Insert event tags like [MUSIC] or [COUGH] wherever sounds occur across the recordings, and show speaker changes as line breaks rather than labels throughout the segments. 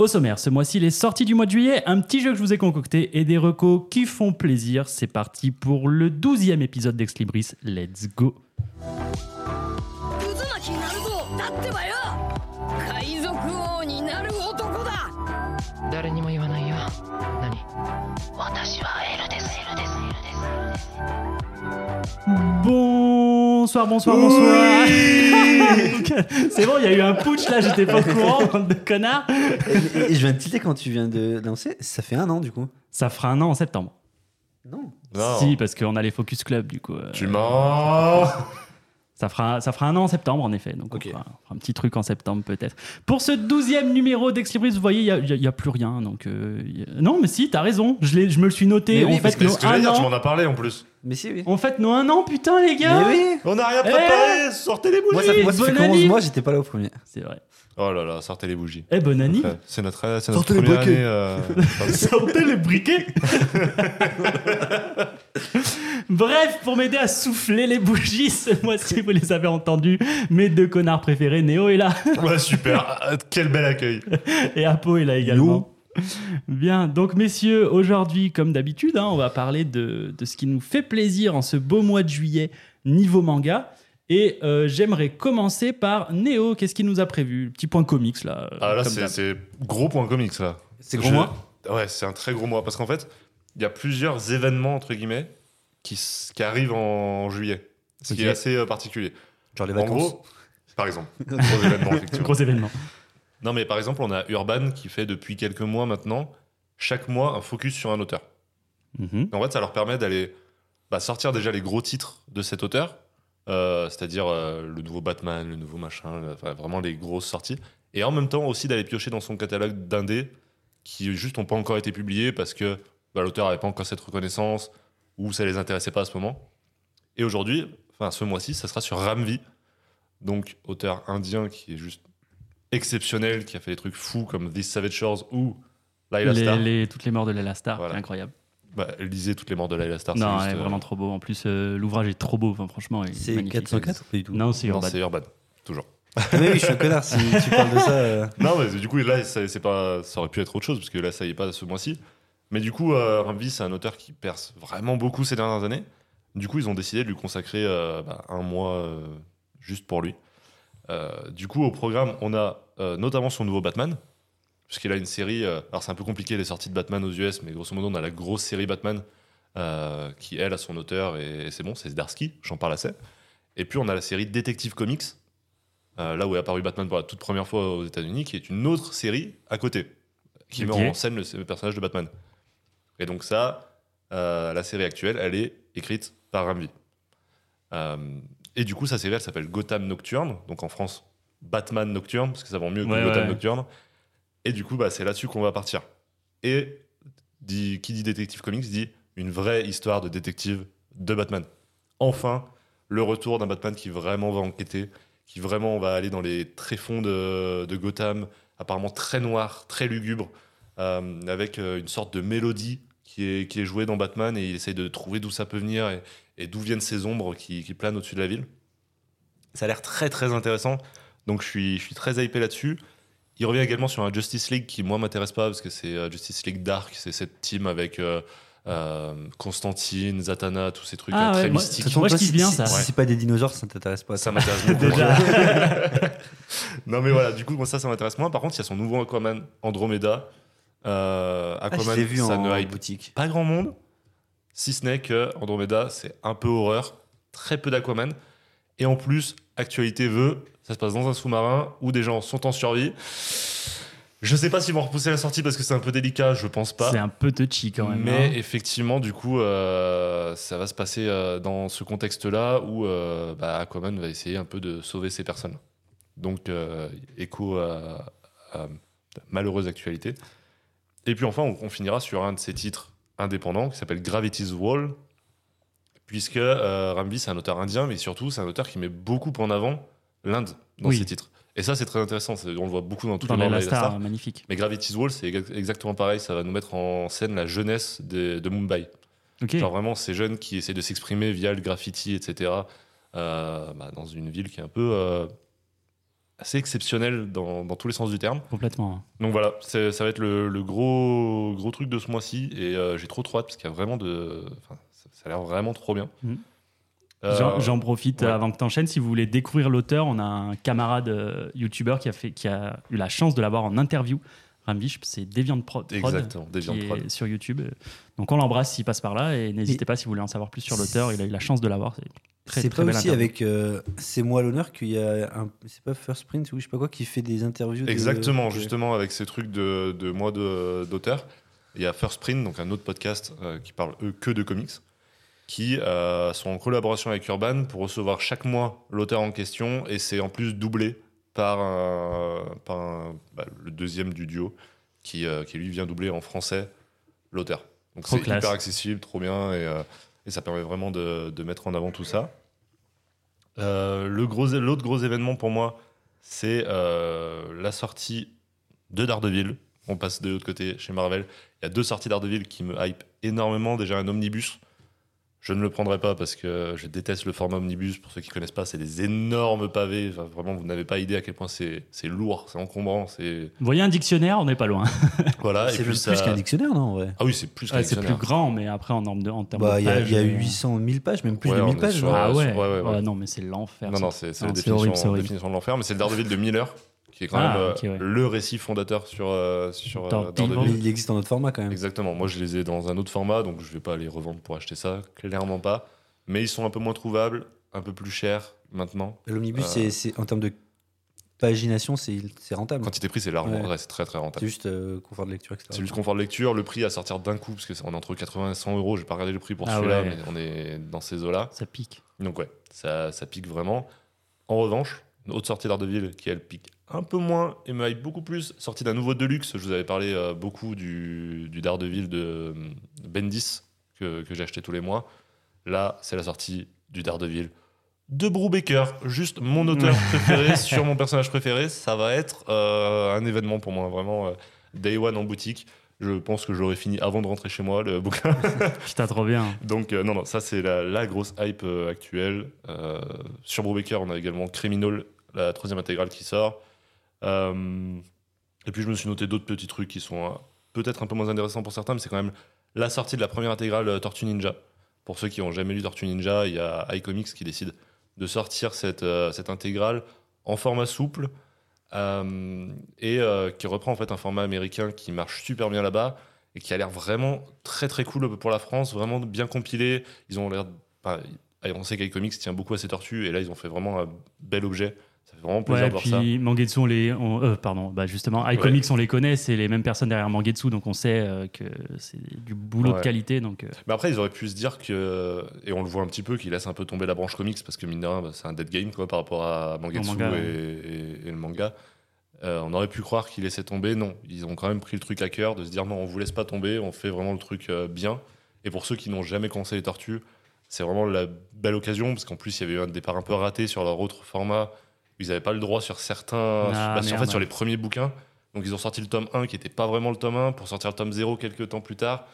Au sommaire, ce mois-ci, les sorties du mois de juillet, un petit jeu que je vous ai concocté et des recos qui font plaisir. C'est parti pour le 12e épisode d'Exlibris. Let's go.
渦
Bonsoir, bonsoir, bonsoir. [LAUGHS] c'est bon, il y a eu un putsch là, j'étais pas au [LAUGHS] courant, bande de connards.
Je viens de tilter quand tu viens de lancer, ça fait un an du coup.
Ça fera un an en septembre.
Non.
non.
Si, parce qu'on a les Focus Club du coup. Euh.
Tu mens
ça fera, ça fera un an en septembre, en effet. Donc, on, fera, on fera un petit truc en septembre, peut-être. Pour ce douzième numéro d'Exlibris, vous voyez, il n'y a, plus rien. Donc, euh, a- Non, mais si, t'as raison. Je, l'ai- je me le suis noté.
Mais oui,
on,
parce
fait nos
ce que j'allais
un
dire, tu
an,
m'en as parlé en plus.
Mais si, oui.
on fête nos un an, putain, les gars
Mais oui.
On n'a rien préparé Sortez les
Moi,
bougies
ça, moi, ça fait
bonne
11
année.
mois, j'étais pas là au premier.
C'est vrai.
Oh là là, sortez les bougies.
Eh, bonne année
C'est notre, c'est notre
Sortez les
première
briquets.
année. euh, [LAUGHS]
Sortez les briquets [LAUGHS] Bref, pour m'aider à souffler les bougies, ce mois-ci, vous les avez entendus, mes deux connards préférés, Néo est là
ouais, super. Ah, Quel bel accueil.
et Apo est là également. Bien, donc messieurs, aujourd'hui, comme d'habitude, hein, on va parler de, de ce qui nous fait plaisir en ce beau mois de juillet niveau manga. Et euh, j'aimerais commencer par Néo, qu'est-ce qu'il nous a prévu? Petit point comics là. euh,
Ah là, c'est- gros point comics là.
C'est gros
Je-
mois?
Ouais, c'est un très gros mois. Parce qu'en fait, il y a plusieurs événements, entre guillemets, qui, arrivent en juillet. Ce qui est assez euh, particulier.
Genre les
En
vacances.
gros, par exemple, [LAUGHS] gros événement, effectivement.
Gros événement.
Non, mais par exemple, on a Urban qui fait depuis quelques mois maintenant, chaque mois, un focus sur un auteur.
Mhm.
En fait, ça leur permet d'aller bah, sortir déjà les gros titres de cet auteur, euh, c'est-à-dire euh, le nouveau Batman, le nouveau machin, le- enfin, vraiment les grosses sorties. Et en même temps aussi d'aller piocher dans son catalogue d'indés qui juste n'ont pas encore été publiés parce que bah, l'auteur n'avait pas encore cette reconnaissance ou ça les intéressait pas à ce moment. Et aujourd'hui, enfin ce mois-ci, ça sera sur Ramvi, donc auteur indien qui est juste exceptionnel, qui a fait des trucs fous comme This Savage Shores ou Laila
Les-
Star.
les- toutes les morts de Lala Star,
Voilà.
incroyable.
Bah, lisez toutes les morts de Laila Star.
Non,
c'est
est
euh,
vraiment trop beau. En plus, euh, l'ouvrage est trop beau. Enfin, franchement,
C'est
magnifique.
404 ou pas du tout?
Non, c'est
Non,
Urban.
c'est Urban, toujours.
Ah, mais oui, je suis un connard si tu parles de ça. euh. [LAUGHS]
non, mais du coup, là, ça, c'est pas, ça aurait pu être autre chose, parce que là, ça y est pas ce mois-ci. Mais du coup, euh, Ramvi, c'est un auteur qui perce vraiment beaucoup ces dernières années. Du coup, ils ont décidé de lui consacrer euh, bah, un mois euh, juste pour lui. Euh, du coup, au programme, on a notamment son nouveau Batman, puisqu'il a une série. alors, c'est un peu compliqué les sorties de Batman aux US, mais grosso modo, on a la grosse série Batman qui, elle, a son auteur, et, et c'est bon, c'est Zdarsky, j'en parle assez. Et puis, on a la série Detective Comics, là où est apparu Batman pour la toute première fois aux États-Unis, qui est une autre série à côté, qui met en scène le, le personnage de Batman. Et donc ça, euh, la série actuelle, elle est écrite par Ramvi. Euh, et du coup, sa série, elle s'appelle Gotham Nocturne, donc en France, Batman Nocturne, parce que ça vend mieux que
Ouais,
Gotham
ouais.
Nocturne. Et du coup, bah, c'est là-dessus qu'on va partir. Et dit, qui dit Détective Comics dit une vraie histoire de détective de Batman. Enfin, le retour d'un Batman qui vraiment va enquêter, qui vraiment va aller dans les tréfonds de, de Gotham, apparemment très noir, très lugubre, euh, avec une sorte de mélodie qui est, qui est jouée dans Batman et il essaye de trouver d'où ça peut venir et, et d'où viennent ces ombres qui, qui planent au-dessus de la ville. Ça a l'air très très intéressant, donc je suis, je suis très hypé là-dessus. Il revient également sur un Justice League qui, moi, m'intéresse pas parce que c'est euh, Justice League Dark, c'est cette team avec euh, euh, Constantine, Zatanna, tous ces trucs
Ah
très
ouais, moi-
mystiques.
Moi, je kiffe bien ça.
Si
Ouais.
c'est pas des dinosaures, ça t'intéresse pas.
Ça m'intéresse beaucoup.
Déjà. [LAUGHS]
non mais voilà, du coup moi ça ça m'intéresse moins. Par contre il y a son nouveau Aquaman Andromeda. Euh,
Ah, je
Aquaman,
vu
ça
en
ne hype
boutique.
pas grand monde, si ce n'est que Andromeda c'est un peu horreur, très peu d'Aquaman, et en plus actualité veut, ça se passe dans un sous-marin où des gens sont en survie. Je sais pas s'ils vont repousser la sortie parce que c'est un peu délicat, je pense pas.
C'est un peu touchy quand même.
Mais
hein.
effectivement, du coup, euh, ça va se passer euh, dans ce contexte-là où euh, bah, Aquaman va essayer un peu de sauver ces personnes. Donc, euh, écho à, à la malheureuse actualité. Et puis enfin, on, on finira sur un de ses titres indépendants qui s'appelle Gravity's Wall, puisque euh, Rambi, c'est un auteur indien, mais surtout, c'est un auteur qui met beaucoup en avant l'Inde dans
Oui.
ses titres. Et ça, c'est très intéressant. On le voit beaucoup dans toutes
Dans
les
Last
Laila Star.
Star, magnifique.
Mais Gravity's Wall, c'est exa- exactement pareil. Ça va nous mettre en scène la jeunesse de, de Mumbai.
Ok.
Genre vraiment ces jeunes qui essaient de s'exprimer via le graffiti, etc. euh, bah, dans une ville qui est un peu, euh, assez exceptionnel dans, dans tous les sens du terme.
Complètement.
Donc voilà, c'est- ça va être le, le gros, gros truc de ce mois-ci et euh, j'ai trop trop hâte parce qu'il y a vraiment de. ça, ça a l'air vraiment trop bien.
Mhm.
Euh,
J'en- profite
ouais.
avant que tu enchaînes. Si vous voulez découvrir l'auteur, on a un camarade euh, youtubeur qui a, fait, qui a eu la chance de l'avoir en interview. Rambish, c'est Deviant Pro- Prod.
Exactement, Deviant
qui est
Prod.
sur YouTube. Donc on l'embrasse s'il passe par là et n'hésitez pas si vous voulez en savoir plus sur l'auteur. Il a eu la chance de l'avoir. C'est très,
C'est
très
pas aussi avec euh, C'est moi l'honneur qu'il y a un. C'est pas First Print ou je sais pas quoi qui fait des interviews.
Exactement,
de-
justement, avec ces trucs de, de moi de- d'auteur. Il y a First Print, donc un autre podcast euh, qui parle eux que de comics, qui euh, sont en collaboration avec Urban pour recevoir chaque mois l'auteur en question et c'est en plus doublé par, un- par un- bah, le deuxième du duo qui, euh, qui lui vient doubler en français l'auteur. Donc
Trop
c'est
classe.
hyper accessible, trop bien et, euh, et ça permet vraiment de, mettre en avant tout ça. Euh, l'autre gros événement pour moi, c'est euh, la sortie de Daredevil. On passe de l'autre côté chez Marvel. Il y a deux sorties Daredevil qui me hype énormément. Déjà un omnibus. Je ne le prendrai pas parce que je déteste le format omnibus. Pour ceux qui connaissent pas, c'est des énormes pavés. Enfin, vraiment, vous n'avez pas idée à quel point c'est c'est lourd, c'est encombrant. C'est
Vous voyez un dictionnaire, on n'est pas loin. [LAUGHS]
voilà. Et
C'est même
ça-
plus qu'un dictionnaire, non en vrai?
Ah oui, c'est plus qu'un
Ouais, c'est plus grand, mais après en, norme de, en termes
Bah,
de
il y a, y a
euh,
800 000 pages, même plus
Ouais,
de
on
1000
est
pages.
sur-
non
Ah
Ouais,
ouais.
ouais, ouais, ouais.
Ouais, Non, mais c'est l'enfer.
Non, non, c'est c'est
Ah,
la
c'est
définition,
horrible, c'est horrible.
définition de l'enfer. Mais c'est le Daredevil de Miller, qui est quand
Ah,
même euh,
ok, ouais.
le récit fondateur sur, euh, sur euh,
il existe en autre format quand même.
Exactement. Moi, je les ai dans un autre format, donc je vais pas les revendre pour acheter ça, clairement pas. Mais ils sont un peu moins trouvables, un peu plus chers maintenant.
L'omnibus,
Euh.
c'est- c'est en termes de pagination, c'est c'est rentable.
Quantité prix, c'est largement,
Ouais.
c'est très très
C'est
rentable.
juste euh, confort de lecture, etc.
C'est juste confort de lecture, le prix à sortir d'un coup, parce que c'est on est entre 80 et 100 euros. J'ai pas regardé le prix pour
Ah
celui-là,
ouais.
mais on est dans ces eaux-là.
Ça pique.
Donc ouais, ça, ça pique vraiment. En revanche, une autre sortie d'Ardeville qui elle pique un peu moins et me hype beaucoup plus, sortie d'un nouveau Deluxe. Je vous avais parlé euh, beaucoup du, du Daredevil de, de Bendis que, que j'ai acheté tous les mois. Là, c'est la sortie du Daredevil de Brubaker, juste mon auteur [LAUGHS] préféré sur mon personnage préféré. Ça va être euh, un événement pour moi, vraiment euh, day one en boutique. Je pense que j'aurais fini avant de rentrer chez moi le bouquin. [LAUGHS]
Putain, trop bien.
Donc, euh, non, non, ça, c'est la, la grosse hype euh, actuelle. Euh, sur Brubaker, on a également Criminal, la troisième intégrale qui sort. Euh, et puis, je me suis noté d'autres petits trucs qui sont peut-être un peu moins intéressants pour certains, mais c'est quand même la sortie de la première intégrale Tortue Ninja. Pour ceux qui n'ont jamais lu Tortue Ninja, il y a iComics qui décide de sortir cette, cette intégrale en format souple et euh, qui reprend en fait un format américain qui marche super bien là-bas et qui a l'air vraiment très très cool pour la France, vraiment bien compilé. Ils ont l'air. on sait qu'iComics tient beaucoup à ces tortues et là ils ont fait vraiment un bel objet. Vraiment plaisir
Ouais,
de voir ça.
puis Mangetsu, on les, on- euh, pardon, bah justement, iComics, on les connaît, c'est les mêmes personnes derrière Mangetsu, donc on sait euh, que c'est du boulot de
Ouais.
qualité. Donc, euh,
Mais après, ils auraient pu se dire que, et on le voit un petit peu, qu'ils laissent un peu tomber la branche comics parce que mine de rien, bah, c'est un dead game quoi, par rapport à Mangetsu
manga,
et,
ouais.
et- et le manga. On aurait pu croire qu'ils laissaient tomber. Non, ils ont quand même pris le truc à cœur de se dire non, on vous laisse pas tomber, on fait vraiment le truc bien. Et pour ceux qui n'ont jamais commencé les tortues, c'est vraiment la belle occasion parce qu'en plus, il y avait eu un départ un peu raté sur leur autre format. Ils n'avaient pas le droit sur certains.
Ah,
bah, sur- en fait, sur les premiers bouquins. Donc, ils ont sorti le tome 1 qui n'était pas vraiment le tome 1 pour sortir le tome 0 quelques temps plus tard.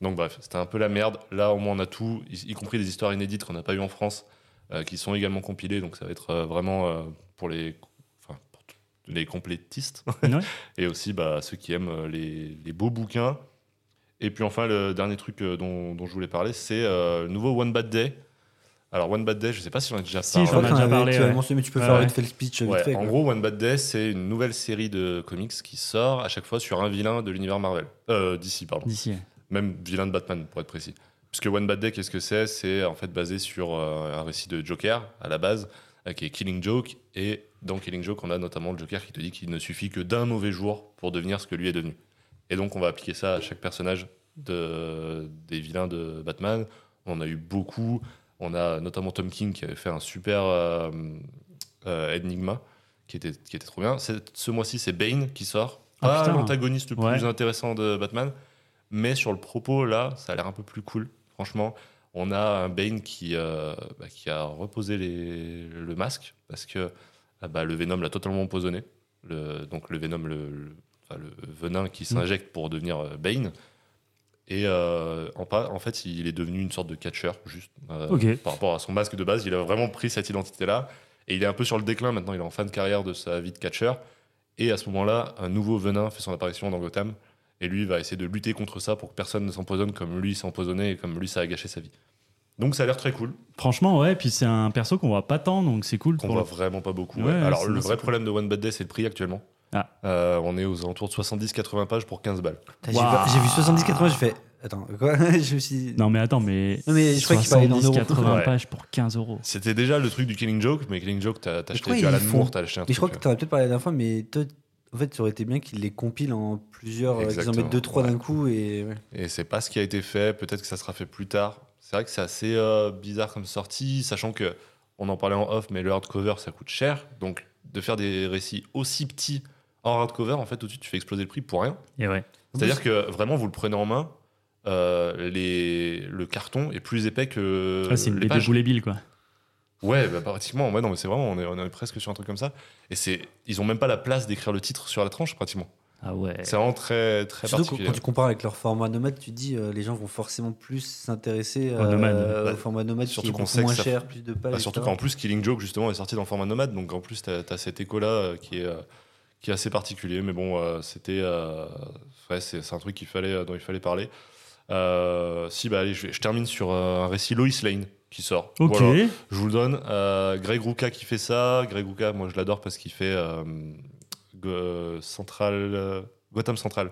Donc bref, c'était un peu la merde. Là, au moins, on a tout, y, y compris des histoires inédites qu'on n'a pas eues en France, euh, qui sont également compilées. Donc ça va être euh, vraiment euh, pour les, enfin, pour t- les complétistes [LAUGHS] et aussi bah, ceux qui aiment les, les beaux bouquins. Et puis enfin, le dernier truc dont, dont je voulais parler, c'est le nouveau One Bad Day. Alors One Bad Day, je sais pas si on a déjà
Si,
parlé.
je crois
Je
qu'on
crois
a
qu'on
déjà parlé,
tu
ouais.
mentionné, mais tu peux
Ouais,
faire
ouais.
vite fait le speech vite
Ouais,
fait.
en
quoi.
gros, One Bad Day, c'est une nouvelle série de comics qui sort à chaque fois sur un vilain de l'univers Marvel. Euh, d'ici, pardon.
d'ici.
Même vilain de Batman, pour être précis. Puisque One Bad Day, qu'est-ce que c'est? C'est en fait basé sur euh, un récit de Joker, à la base, euh, qui est Killing Joke. Et dans Killing Joke, on a notamment le Joker qui te dit qu'il ne suffit que d'un mauvais jour pour devenir ce que lui est devenu. Et donc, on va appliquer ça à chaque personnage de, des vilains de Batman. On a eu beaucoup. On a notamment Tom King qui avait fait un super euh, euh, Enigma, qui était, qui était trop bien. Ce mois-ci, c'est Bane qui sort.
Ah,
l'antagoniste le
Ouais.
plus intéressant de Batman, mais sur le propos, là, ça a l'air un peu plus cool. Franchement, on a un Bane qui, euh, bah, qui a reposé les- le masque parce que ah bah, le Venom l'a totalement empoisonné. Le, donc le Venom, le, le- enfin, le venin qui s'injecte pour devenir Bane. Et euh, en, fait, il est devenu une sorte de catcheur, juste euh, par rapport à son masque de base. Il a vraiment pris cette identité-là. Et il est un peu sur le déclin maintenant, il est en fin de carrière de sa vie de catcher. Et à ce moment-là, un nouveau venin fait son apparition dans Gotham. Et lui va essayer de lutter contre ça pour que personne ne s'empoisonne comme lui s'est empoisonné et comme lui ça a gâché sa vie. Donc ça a l'air très cool,
Franchement, ouais, puis c'est un perso qu'on voit pas tant, donc c'est cool.
qu'on voit
le-
vraiment pas beaucoup.
Ouais,
ouais.
ouais,
Alors le vrai
cool.
problème de One Bad Day, c'est le prix actuellement.
Ah.
Euh, on est aux alentours de 70-80 pages pour 15 balles.
J'ai vu- j'ai vu 70-80, j'ai fait. Attends, quoi? [LAUGHS] Je me suis dit.
Non, mais attends, mais.
Non, mais je crois qu'il parlait dans
70,
euros.
80
Ouais.
pages pour 15 euros.
C'était déjà le truc du Killing Joke, mais Killing Joke, t'as acheté du Alan Moore, t'as acheté un
Mais je crois
truc.
que tu en as peut-être parlé la dernière fois, mais toi, en fait, ça aurait été bien qu'ils les compilent en plusieurs, euh, qu'ils en mettent deux, trois
ouais.
d'un coup. Et... ouais.
Et c'est pas ce qui a été fait. Peut-être que ça sera fait plus tard. C'est vrai que c'est assez euh, bizarre comme sortie, sachant que on en parlait en off, mais le hardcover ça coûte cher. Donc de faire des récits aussi petits en hardcover, en fait, tout de suite tu fais exploser le prix pour rien.
Et ouais.
C'est-à-dire que vraiment vous le prenez en main. euh, les, le carton est plus épais que
Ouais, c'est une
les
BD bill, quoi.
Ouais, bah, pratiquement. Ouais, non, mais c'est vraiment, on est, on est presque sur un truc comme ça. Et c'est, ils ont même pas la place d'écrire le titre sur la tranche, pratiquement.
Ah ouais.
C'est vraiment très, très
Surtout quand,
particulier.
quand tu compares avec leur format nomade, tu te dis euh, les gens vont forcément plus s'intéresser
Au nomade.
euh,
Bah,
au format nomade
surtout
qui est
qu'on sait que ça-
cher, plus de pages.
Bah, surtout qu'en plus, Killing Joke, justement, est sorti dans le format nomade. Donc en plus, tu as, cet écho-là euh, qui, est, euh, qui est assez particulier. Mais bon, euh, c'était. euh, ouais, c'est un truc qu'il fallait, euh, dont il fallait parler. Si, bah allez, je, termine sur un récit Lois Lane qui sort.
Ok.
Voilà. Je vous le donne. Euh, Greg Rucka qui fait ça. Greg Rucka, moi je l'adore parce qu'il fait euh, Go- Central, euh, Gotham Central,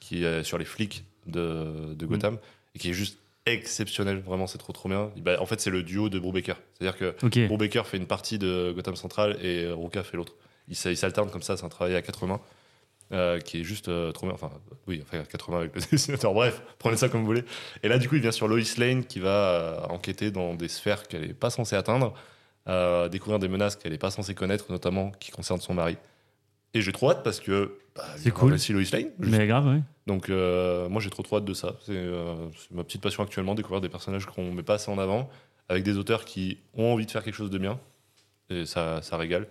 qui est sur les flics de, de Gotham et qui est juste exceptionnel. Vraiment, c'est trop trop bien. Bah, en fait, c'est le duo de Brubaker. C'est-à-dire que
Ok.
Brubaker fait une partie de Gotham Central et Rucka fait l'autre. Ils s'alternent comme ça, c'est un travail à 80 euh, qui est juste euh, trop bien. Enfin, oui, enfin, 80 avec le [LAUGHS] dessinateur. Bref, prenez ça comme vous voulez. Et là, du coup, il vient sur Lois Lane qui va euh, enquêter dans des sphères qu'elle n'est pas censée atteindre, euh, découvrir des menaces qu'elle n'est pas censée connaître, notamment qui concernent son mari. Et j'ai trop hâte parce que bah,
C'est cool.
aussi Lois Lane. juste.
Mais grave, ouais.
Donc, moi, j'ai trop trop hâte de ça. C'est c'est ma petite passion actuellement, découvrir des personnages qu'on met pas assez en avant, avec des auteurs qui ont envie de faire quelque chose de bien. Et ça, ça régale.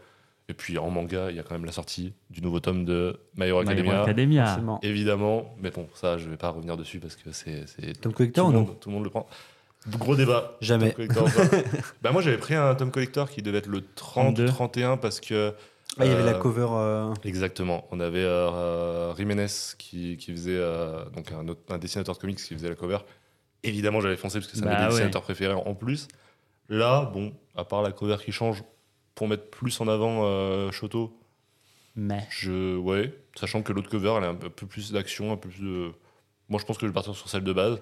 Et puis en manga, il y a quand même la sortie du nouveau tome de My Hero
My Hero
Academia.
Academia.
Forcément.
Évidemment, mais bon, ça, je vais pas revenir dessus parce que c'est.
Tom
Tout,
Collector
le
ou non
tout le monde le prend. Gros débat.
Jamais.
Tom Collector [LAUGHS] bah, moi, j'avais pris un Tom Collector qui devait être le 30
32.
31 parce que.
Ah, il y avait la
euh,
cover. euh,
Exactement. On avait euh, euh, Jiménez qui, qui faisait euh, donc un, autre- un dessinateur de comics qui faisait la cover. Évidemment, j'avais foncé parce que c'est un
Bah
de mes
ouais.
dessinateurs préférés en plus. Là, bon, à part la cover qui change pour mettre plus en avant euh, Shoto,
Mais.
je ouais, sachant que l'autre cover elle a un peu plus d'action, un peu plus de. Moi, je pense que je vais partir sur celle de base,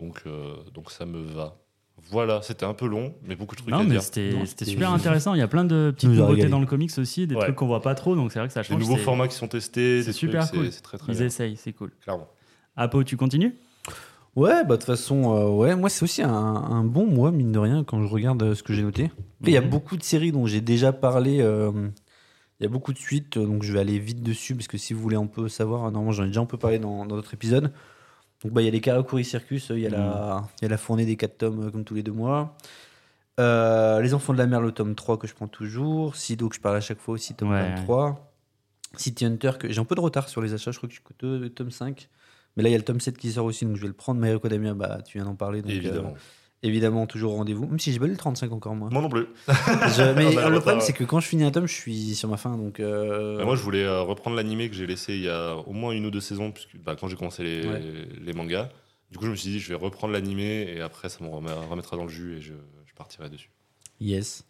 donc euh, donc ça me va. Voilà, c'était un peu long, mais beaucoup de trucs
Non,
à
mais
dire.
c'était
Non,
c'était
c'était-
super intéressant. Il y a plein de petites nouveautés dans le comics aussi, des
Ouais.
trucs qu'on voit pas trop, donc c'est vrai que ça
Des
change.
nouveaux
c'est-
formats qui sont testés,
c'est
des
super
trucs,
cool.
c'est- C'est très très
Ils
bien,
essayent, c'est cool.
clairement.
Apo, tu continues?
Ouais, bah de toute façon, euh, ouais, moi c'est aussi un, un bon mois, mine de rien, quand je regarde euh, ce que j'ai noté. Il y a
Mhm.
beaucoup de séries dont j'ai déjà parlé. euh, Il y a beaucoup de suites, donc je vais aller vite dessus, parce que si vous voulez un peu savoir, normalement j'en ai déjà un peu parlé dans dans d'autres épisodes. Donc bah, il y a les Karakuri Circus, il y, a la- il y a la fournée des 4 tomes comme tous les deux mois. Les Enfants de la Mer, le tome 3 que je prends toujours. Sido que je parle à chaque fois aussi, tome
Ouais.
23. City Hunter, que j'ai un peu de retard sur les achats, je crois que je suis tome 5. Mais là, il y a le tome 7 qui sort aussi, donc je vais le prendre. My Hero Academia, bah, tu viens d'en parler. Donc,
Évidemment.
euh, évidemment, toujours au rendez-vous. Même si j'ai pas lu le 35 encore, moi.
Moi non plus. [LAUGHS]
Je- mais [LAUGHS]
le
problème, c'est que quand je finis un tome, je suis sur ma fin. Donc, euh,
Bah, moi, je voulais euh, reprendre l'animé que j'ai laissé il y a au moins une ou deux saisons, puisque bah, quand j'ai commencé les,
Ouais.
les mangas. Du coup, je me suis dit, je vais reprendre l'animé et après, ça me remet- remettra dans le jus et je, je partirai dessus.
Yes.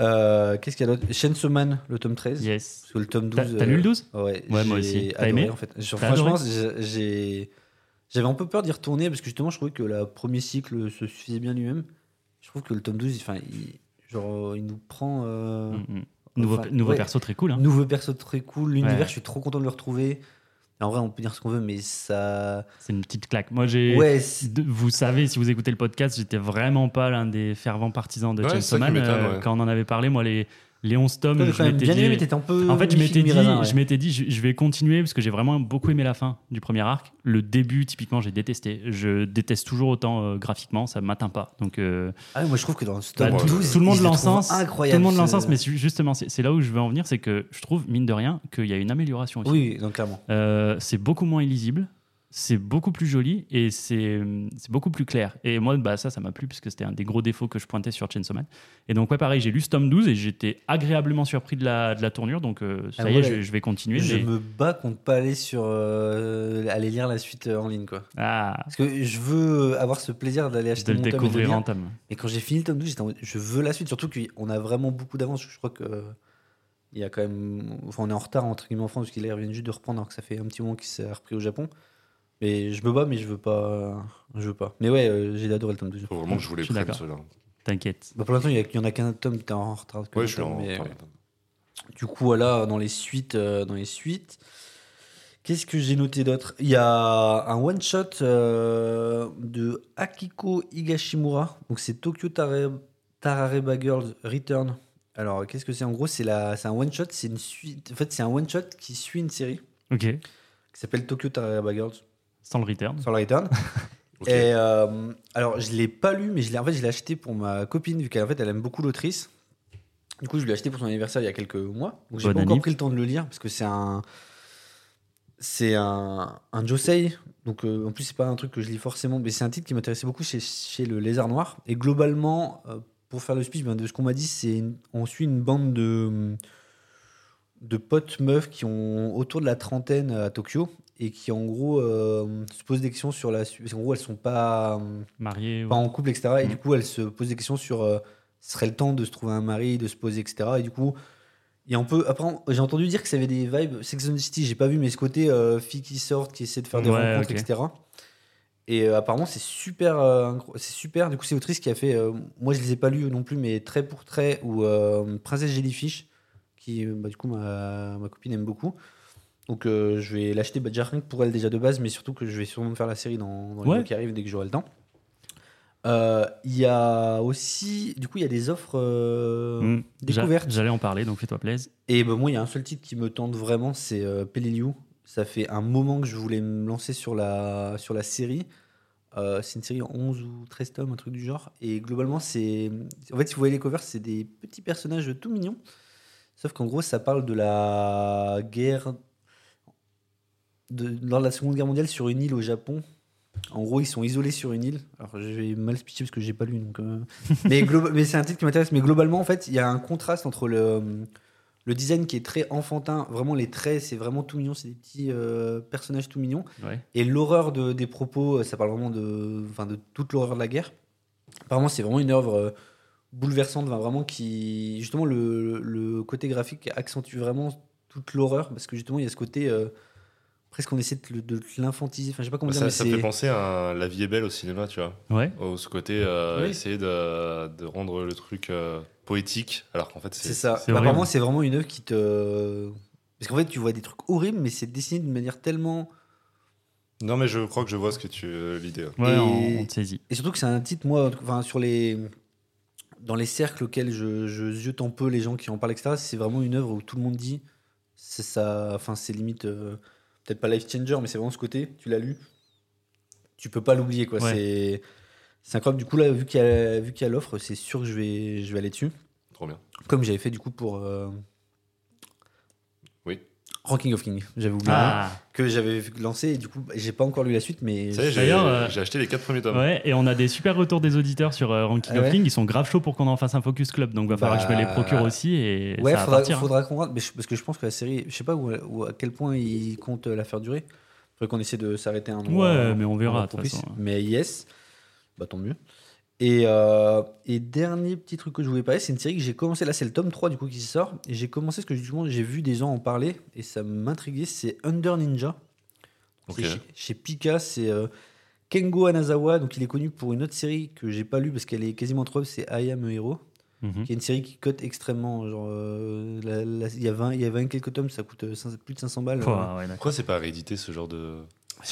Euh, Qu'est-ce qu'il y a d'autre? Chainsaw Man, le tome 13.
Yes.
Parce que le tome 12.
T'as lu le 12
Ouais,
Ouais, moi aussi. T'as aimé?
en fait. Franchement, j'ai- j'avais un peu peur d'y retourner parce que justement, je trouvais que le premier cycle se suffisait bien lui-même. Je trouve que le tome 12, enfin, il, genre, il nous prend. euh,
Mm, mm. Nouveau,
enfin,
nouveau
ouais.
perso très cool. Hein.
Nouveau perso très cool. L'univers,
Ouais.
je suis trop content de le retrouver. En vrai, on peut dire ce qu'on veut, mais ça.
C'est une petite claque. Moi, j'ai.
Ouais,
vous savez, si vous écoutez le podcast, j'étais vraiment pas l'un des fervents partisans de
Ouais,
Chainsaw Man. Euh,
ouais.
Quand on en avait parlé, moi, les, les 11 tomes, je m'étais
bien
dit.
aimé, un peu.
En fait, je m'étais dit,
ouais.
je m'étais dit, je, je vais continuer parce que j'ai vraiment beaucoup aimé la fin du premier arc. Le début, typiquement, j'ai détesté. Je déteste toujours autant euh, graphiquement, ça m'atteint pas. Donc, euh,
Ah moi, je trouve que dans ce
bah,
tome
tout-
12,
tout le monde l'encense. Tout
Incroyable.
le monde
ce-
l'encense, mais ju- justement, c'est c'est là où je veux en venir, c'est que je trouve, mine de rien, qu'il y a une amélioration aussi.
Oui, donc clairement.
Euh, c'est beaucoup moins illisible. C'est beaucoup plus joli et c'est beaucoup plus clair. Et moi, bah, ça, ça m'a plu parce que c'était un des gros défauts que je pointais sur Chainsaw Man. Et donc, ouais, pareil, j'ai lu ce tome 12 et j'étais agréablement surpris de la, de la tournure. Donc, euh, ça
Ah,
y est,
ouais.
je, je vais continuer.
Je
mais-
me bats contre pas aller sur euh, aller lire la suite euh, en ligne quoi.
Ah,
Parce que je veux avoir ce plaisir d'aller
de
acheter
le
mon et de lire.
en tome.
Et quand j'ai fini le tome 12, j'étais en je veux la suite. Surtout qu'on a vraiment beaucoup d'avance. Je crois que il y a quand même, enfin, on est en retard entre guillemets en France parce qu'ils reviennent juste de reprendre alors que ça fait un petit moment qu'il s'est repris au Japon. Mais je me bats, mais je veux pas, je veux pas. Mais ouais, euh, j'ai adoré le tome 12.
Faut vraiment que je vous les
Je suis
prenne
d'accord.
ceux-là.
T'inquiète.
Bah, pour l'instant, il y, a- il y en a qu'un tome qui est en retard.
Ouais, je suis
tome,
en.
mais,
en-
ouais. Du coup, voilà, dans les suites, euh, dans les suites. Qu'est-ce que j'ai noté d'autre? Il y a un one shot euh, de Akiko Higashimura. Donc c'est Tokyo Tare- Tarareba Girls Return. Alors qu'est-ce que c'est? En gros, c'est la, c'est un one shot. C'est une suite. En fait, c'est un one shot qui suit une série
Ok,
qui s'appelle Tokyo Tarareba Girls
sans le return.
sur le Return. [LAUGHS] Et euh, alors, je l'ai pas lu, mais je l'ai en fait, je l'ai acheté pour ma copine, vu qu'elle en fait, elle aime beaucoup l'autrice. Du coup, je l'ai acheté pour son anniversaire il y a quelques mois. Donc, j'ai
Bonne
pas encore pris le temps de le lire parce que c'est un. C'est un, un Josei. Donc, euh, en plus, c'est pas un truc que je lis forcément, mais c'est un titre qui m'intéressait beaucoup chez, chez le Lézard Noir. Et globalement, euh, pour faire le speech, ben, de ce qu'on m'a dit, c'est on suit une bande de, de potes meufs qui ont autour de la trentaine à Tokyo et qui, en gros, euh, se posent des questions sur la suite. Qu'en gros, elles sont pas
Marié.
pas en couple, etc. Et
Mm.
du coup, elle se pose des questions sur euh, ce serait le temps de se trouver un mari, de se poser, etc. Et du coup, il y a un peu. Après, on- j'ai entendu dire que ça avait des vibes Sex and the City, j'ai pas vu, mais ce côté euh, fille qui sortent, qui essaie de faire des
Ouais,
rencontres, etc. Et euh, apparemment, c'est super. euh, c'est super. Du coup, c'est l'autrice qui a fait. euh, moi, je les ai pas lus non plus, mais trait pour trait ou euh, Princesse Jellyfish, qui, euh, bah, du coup, ma, ma copine aime beaucoup. Donc, euh, je vais l'acheter bah, déjà rien que pour elle déjà de base, mais surtout que je vais sûrement me faire la série dans, dans les
Ouais.
mois qui arrivent dès que j'aurai le temps. Euh, Il y a aussi, du coup, il y a des offres euh,
Mm. J'a-
découvertes.
J'allais en parler, donc fais-toi plaisir.
Et ben, moi, il y a un seul titre qui me tente vraiment, c'est Peleliu. Ça fait un moment que je voulais me lancer sur la, sur la série. C'est une série en 11 ou 13 tomes, un truc du genre. Et globalement, c'est. En fait, si vous voyez les covers, c'est des petits personnages tout mignons. Sauf qu'en gros, ça parle de la guerre. De, lors de la Seconde Guerre mondiale sur une île au Japon. En gros, ils sont isolés sur une île. Alors, je vais mal pitcher parce que j'ai pas lu. Donc, euh, [LAUGHS] mais, mais c'est un titre qui m'intéresse. Mais globalement, en fait, il y a un contraste entre le, le design qui est très enfantin. Vraiment, les traits, c'est vraiment tout mignon. C'est des petits euh, personnages tout mignons.
Ouais.
Et l'horreur de- des propos, euh, ça parle vraiment de, enfin, de toute l'horreur de la guerre. Apparemment, c'est vraiment une œuvre euh, bouleversante, enfin, vraiment qui. Justement, le, le côté graphique accentue vraiment toute l'horreur, parce que justement, il y a ce côté. Euh, presque on essaie de, de l'infantiser. Enfin, je sais pas comment dire,
Ça,
mais
ça me
c'est.
fait penser à un La vie est belle au cinéma, tu vois.
Ouais.
Au ce côté, euh,
Oui.
essayer de, de rendre le truc euh, poétique, alors qu'en fait,
C'est ça. Bah,
horrible.
apparemment, c'est vraiment une œuvre qui te. Parce qu'en fait, tu vois des trucs horribles, mais c'est dessiné d'une manière tellement.
Non, mais je crois que je vois ce que tu. euh, l'idée.
Ouais,
Et-
on, on te saisit.
Et surtout que c'est un titre, moi, enfin, sur les. Dans les cercles auxquels je, je ziote un peu les gens qui en parlent, etc., c'est vraiment une œuvre où tout le monde dit. C'est ça. Enfin, c'est limite. Peut-être pas life changer, mais c'est vraiment ce côté. Tu l'as lu. Tu peux pas l'oublier, quoi.
Ouais.
C'est. Incroyable. Du coup, là, vu qu'il y a, vu qu'il y a l'offre, c'est sûr que je vais, je vais aller dessus.
Trop bien.
Comme j'avais fait, du coup, pour. euh. Ranking of King. J'avais oublié.
Ah,
Que j'avais lancé, et du coup, j'ai pas encore lu la suite, mais.
J'ai
euh,
j'ai acheté les quatre premiers tomes.
ouais, et on a des super retours des auditeurs sur euh, Ranking
Ah
of King. Ils sont grave chauds pour qu'on en fasse un focus club. Donc, va falloir que je me les
Bah,
procure aussi. Et
Ouais,
ça va
faudra,
partir. hein.
faudra qu'on regarde, parce que je pense que la série, je sais pas où, où- à quel point il compte la faire durer. Faudrait qu'on essaie de s'arrêter un endroit.
Ouais, mais on verra, de toute façon.
Mais yes, bah tant mieux. Et, euh, et dernier petit truc que je voulais parler, c'est une série que j'ai commencé, là c'est le tome 3 du coup qui sort, et j'ai commencé parce que justement j'ai vu des gens en parler, et ça m'intriguait, c'est Under Ninja. Chez, chez Pika, c'est euh, Kengo Anazawa, donc il est connu pour une autre série que j'ai pas lue parce qu'elle est quasiment trop, c'est I Am a Hero
Mhm.
qui est une série qui cote extrêmement. Genre, euh, il y a 20, il y a 20 quelques tomes, ça coûte euh, plus de 500 balles.
Ouais.
Pourquoi c'est pas réédité ce genre de.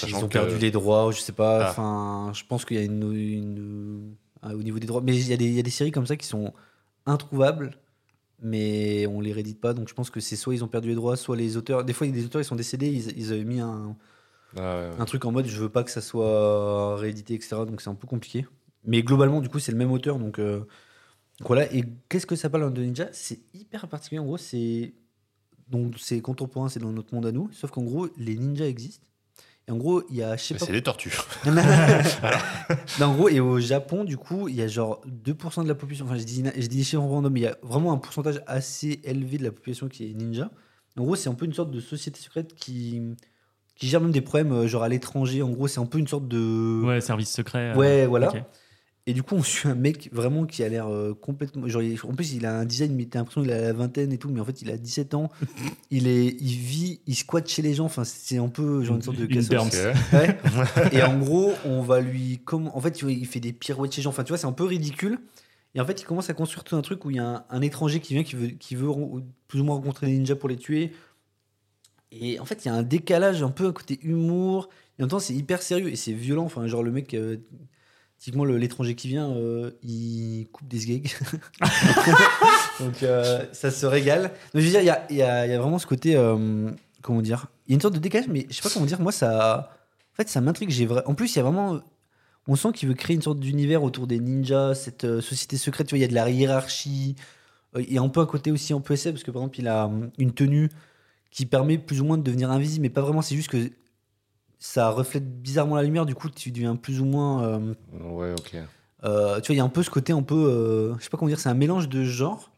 Ils ont
que-
perdu les droits, je sais pas.
Ah.
Enfin, je pense qu'il y a une, une- ah, au niveau des droits, mais il y, a des- il y a des séries comme ça qui sont introuvables, mais on les réédite pas. Donc je pense que c'est soit ils ont perdu les droits, soit les auteurs. Des fois, il y a des auteurs ils sont décédés, ils, ils avaient mis un,
Ah, ouais, ouais.
un truc en mode je veux pas que ça soit réédité, etc. Donc c'est un peu compliqué. Mais globalement, du coup, c'est le même auteur. Donc, euh, donc voilà. Et qu'est-ce que ça parle de Ninja? C'est hyper particulier. En gros, c'est donc c'est contemporain, c'est dans notre monde à nous. Sauf qu'en gros, les ninjas existent. Et en gros, il y a, je sais
Mais
pas.
C'est des tortues. [LAUGHS] [LAUGHS]
Non, en gros, et au Japon, du coup, il y a genre 2% de la population. Enfin, je dis, je dis des chiffres random, mais il y a vraiment un pourcentage assez élevé de la population qui est ninja. En gros, c'est un peu une sorte de société secrète qui, qui gère même des problèmes, euh, genre à l'étranger. En gros, c'est un peu une sorte de.
Ouais, service secret. euh,
Ouais, voilà.
ok.
Et du coup, on suit un mec vraiment qui a l'air euh, complètement. Genre, il- en plus, il a un design, mais t'as l'impression qu'il a la vingtaine et tout, mais en fait, il a 17 ans. [LAUGHS] il, est, il vit, il squatte chez les gens. Enfin, c'est un peu genre une sorte de cassos. Ouais. et en gros, on va lui. Comme... En fait, il fait des pirouettes chez les gens. Enfin, tu vois, c'est un peu ridicule. Et en fait, il commence à construire tout un truc où il y a un, un étranger qui vient, qui veut, qui veut plus ou moins rencontrer des ninjas pour les tuer. Et en fait, il y a un décalage un peu à côté humour. Et en même temps, c'est hyper sérieux et c'est violent. Enfin, genre, le mec. euh, Typiquement, l'étranger qui vient, euh, il coupe des sgags. [LAUGHS] Donc, euh, ça se régale. Donc, je veux dire, il y a, y a- y a vraiment ce côté. euh, comment dire Il y a une sorte de décalage, mais je sais pas comment dire. Moi, ça. En fait, ça m'intrigue. J'ai vra- En plus, il y a vraiment. On sent qu'il veut créer une sorte d'univers autour des ninjas, cette société secrète. Tu vois, il y a de la hiérarchie. Il y a un peu un côté aussi un peu SF, parce que par exemple, il a une tenue qui permet plus ou moins de devenir invisible, mais pas vraiment. C'est juste que ça reflète bizarrement la lumière. Du coup, tu deviens plus ou moins. euh,
Ouais, ok.
euh, tu vois, il y a un peu ce côté un peu. euh, je sais pas comment dire, c'est un mélange de genres.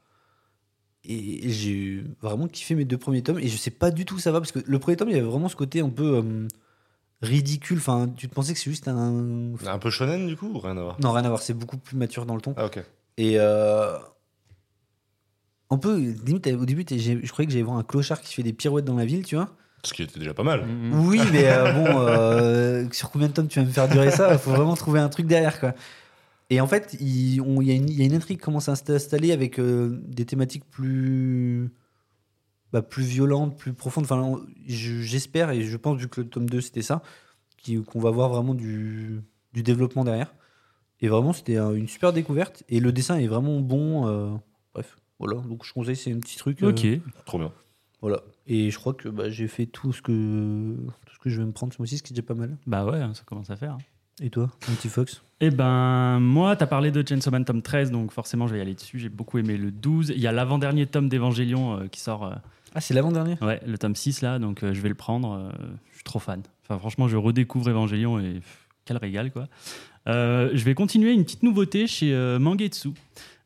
Et j'ai vraiment kiffé mes deux premiers tomes. Et je sais pas du tout où ça va, parce que le premier tome, il y avait vraiment ce côté un peu euh, ridicule. Enfin, tu te pensais que c'est juste un.
Un peu shonen du coup ou rien à voir?
Non, rien à voir, c'est beaucoup plus mature dans le ton.
Ah, ok.
Et. un peu, limite, au début, je croyais que j'allais voir un clochard qui fait des pirouettes dans la ville, tu vois.
Ce qui était déjà pas mal.
Mhm.
Oui, mais euh, bon, euh, [LAUGHS] sur combien de tomes tu vas me faire durer ça? Il faut vraiment trouver un truc derrière, quoi. Et en fait, il on- il y, a une- il y a une intrigue qui commence à s'installer avec euh, des thématiques plus, bah, plus violentes, plus profondes. Enfin, on- je- j'espère et je pense, vu que le tome 2 c'était ça, qui- qu'on va voir vraiment du, du développement derrière. Et vraiment, c'était euh, une super découverte. Et le dessin est vraiment bon. euh, bref, voilà. Donc, je conseille, c'est un petit truc. euh,
Ok.
Trop bien.
Voilà. Et je crois que bah, j'ai fait tout ce que, tout ce que je vais me prendre ce mois-ci, ce qui est déjà pas mal.
Bah ouais, ça commence à faire.
Et toi, mon petit Fox?
Eh ben, moi, t'as parlé de Chainsaw Man tome 13, donc forcément, je vais y aller dessus. J'ai beaucoup aimé le 12. Il y a l'avant-dernier tome d'Evangelion euh, qui sort, euh,
Ah, c'est l'avant-dernier?
Ouais, le tome 6 là, donc euh, je vais le prendre. euh, je suis trop fan. Enfin, franchement, je redécouvre Evangelion et pff, quel régal, quoi. Euh, je vais continuer une petite nouveauté chez euh, Mangetsu.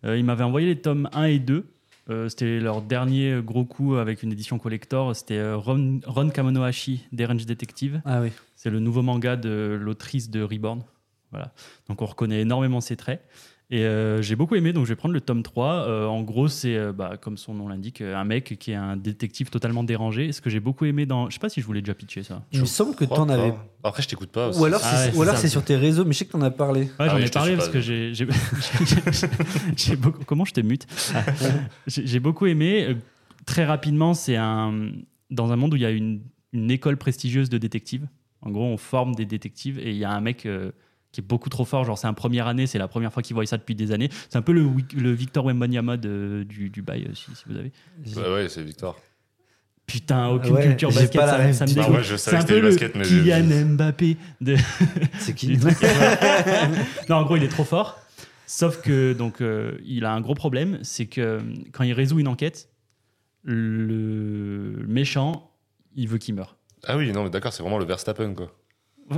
Euh, ils m'avaient envoyé les tomes 1 et 2. Euh, c'était leur dernier gros coup avec une édition collector. C'était euh, Ron, Ron Kamonohashi, Range Detective.
Ah oui.
C'est le nouveau manga de l'autrice de Reborn. Voilà. Donc on reconnaît énormément ses traits. Et euh, j'ai beaucoup aimé, donc je vais prendre le tome 3. Euh, en gros, c'est, euh, bah, comme son nom l'indique, un mec qui est un détective totalement dérangé. Ce que j'ai beaucoup aimé dans... Je sais pas si je voulais déjà pitcher ça.
Il me semble que t'en avais.
Après, je t'écoute pas. aussi.
Ou alors
Ah
c'est
ouais,
ou alors
c'est ça.
c'est sur tes réseaux, mais je sais que t'en as parlé.
Ouais,
Ah
j'en
oui,
ai parlé parce
pas,
que j'ai, j'ai, j'ai- [LAUGHS] j'ai beaucoup. Comment je te mute Ah, [LAUGHS] j'ai, j'ai beaucoup aimé. Très rapidement, c'est un dans un monde où il y a une, une école prestigieuse de détectives. En gros, on forme des détectives et il y a un mec euh, qui est beaucoup trop fort. Genre, c'est un première année, c'est la première fois qu'il voit ça depuis des années. C'est un peu le, le Victor Wembanyama de- du, du bail, euh, si, si vous avez.
Ouais, ouais, c'est Victor.
Putain, aucune
Ouais,
culture basket,
pas la
ça,
ref
ça me dégoûte.
Ah ouais, je
C'est
savais
un
que c'était
peu le
basket, mais
Kylian Mbappé de, [LAUGHS]
C'est qui [LAUGHS]
non, en gros, il est trop fort. Sauf que donc euh, il a un gros problème, c'est que euh, quand il résout une enquête, le méchant, il veut qu'il meure.
Ah oui, non, mais d'accord, c'est vraiment le Verstappen, quoi. [LAUGHS]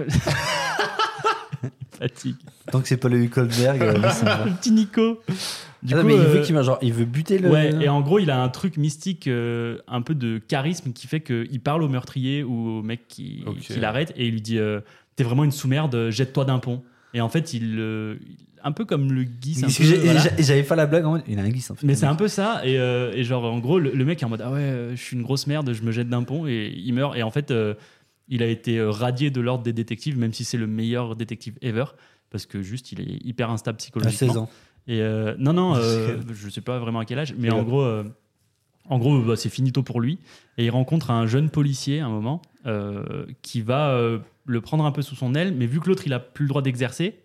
Fatigue.
Tant que c'est pas le Hulkenberg, euh. [LAUGHS]
Le petit Nico. Du
Ah non,
coup,
mais il
euh,
veut qu'il meure, genre, il veut buter le.
Ouais, et en gros, il a un truc mystique, euh, un peu de charisme qui fait qu'il parle au meurtrier ou au mec qui, l'arrête et il lui dit euh, T'es vraiment une sous-merde, jette-toi d'un pont. Et en fait, il. euh, un peu comme le voilà.
j'a- J'avais pas la blague en mode. Il a un glisse en fait.
Mais c'est un peu ça, et, euh, et genre en gros, le, le mec est en mode Ah ouais, euh, je suis une grosse merde, je me jette d'un pont, et il meurt. Et en fait, euh, il a été euh, radié de l'ordre des détectives, même si c'est le meilleur détective ever, parce que juste il est hyper instable
À
psychologiquement.
16 ans.
Et euh, non, non, [LAUGHS] euh, je sais pas vraiment à quel âge, mais en gros, euh, en gros, bah, c'est finito pour lui. Et il rencontre un jeune policier à un moment qui va le prendre un peu sous son aile, mais vu que l'autre il a plus le droit d'exercer,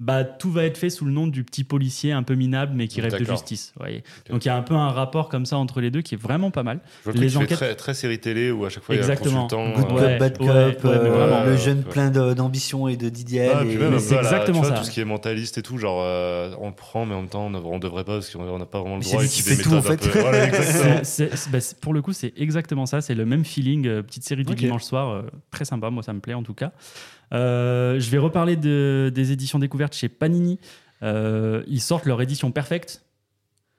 bah, tout va être fait sous le nom du petit policier un peu minable mais qui rêve de justice. vous voyez. Donc il y a un peu un rapport comme ça entre les deux qui est vraiment pas mal.
Je
Les enquêtes-
très, très série télé où à chaque fois
Exactement.
il y a un
Good
consultant.
Ouais,
euh,
cop, bad cop,
ouais, ouais, mais
euh,
vraiment.
le jeune
Ouais.
plein d'ambition et de d'idéal.
Ah,
et-
c'est exactement
vois,
ça.
tout ce qui est mentaliste et tout, genre euh, on prend mais en même temps on, on devrait pas parce qu'on n'a pas vraiment le
c'est
droit.
fait tout, en fait.
Voilà. [LAUGHS]
C'est- c'est- c'est- bah, c'est- pour le coup, c'est exactement ça. C'est le même feeling, euh, petite série du dimanche soir, très sympa. Moi, ça me plaît en tout cas. Euh, je vais reparler de- des éditions découvertes chez Panini. Euh, ils sortent leur édition perfecte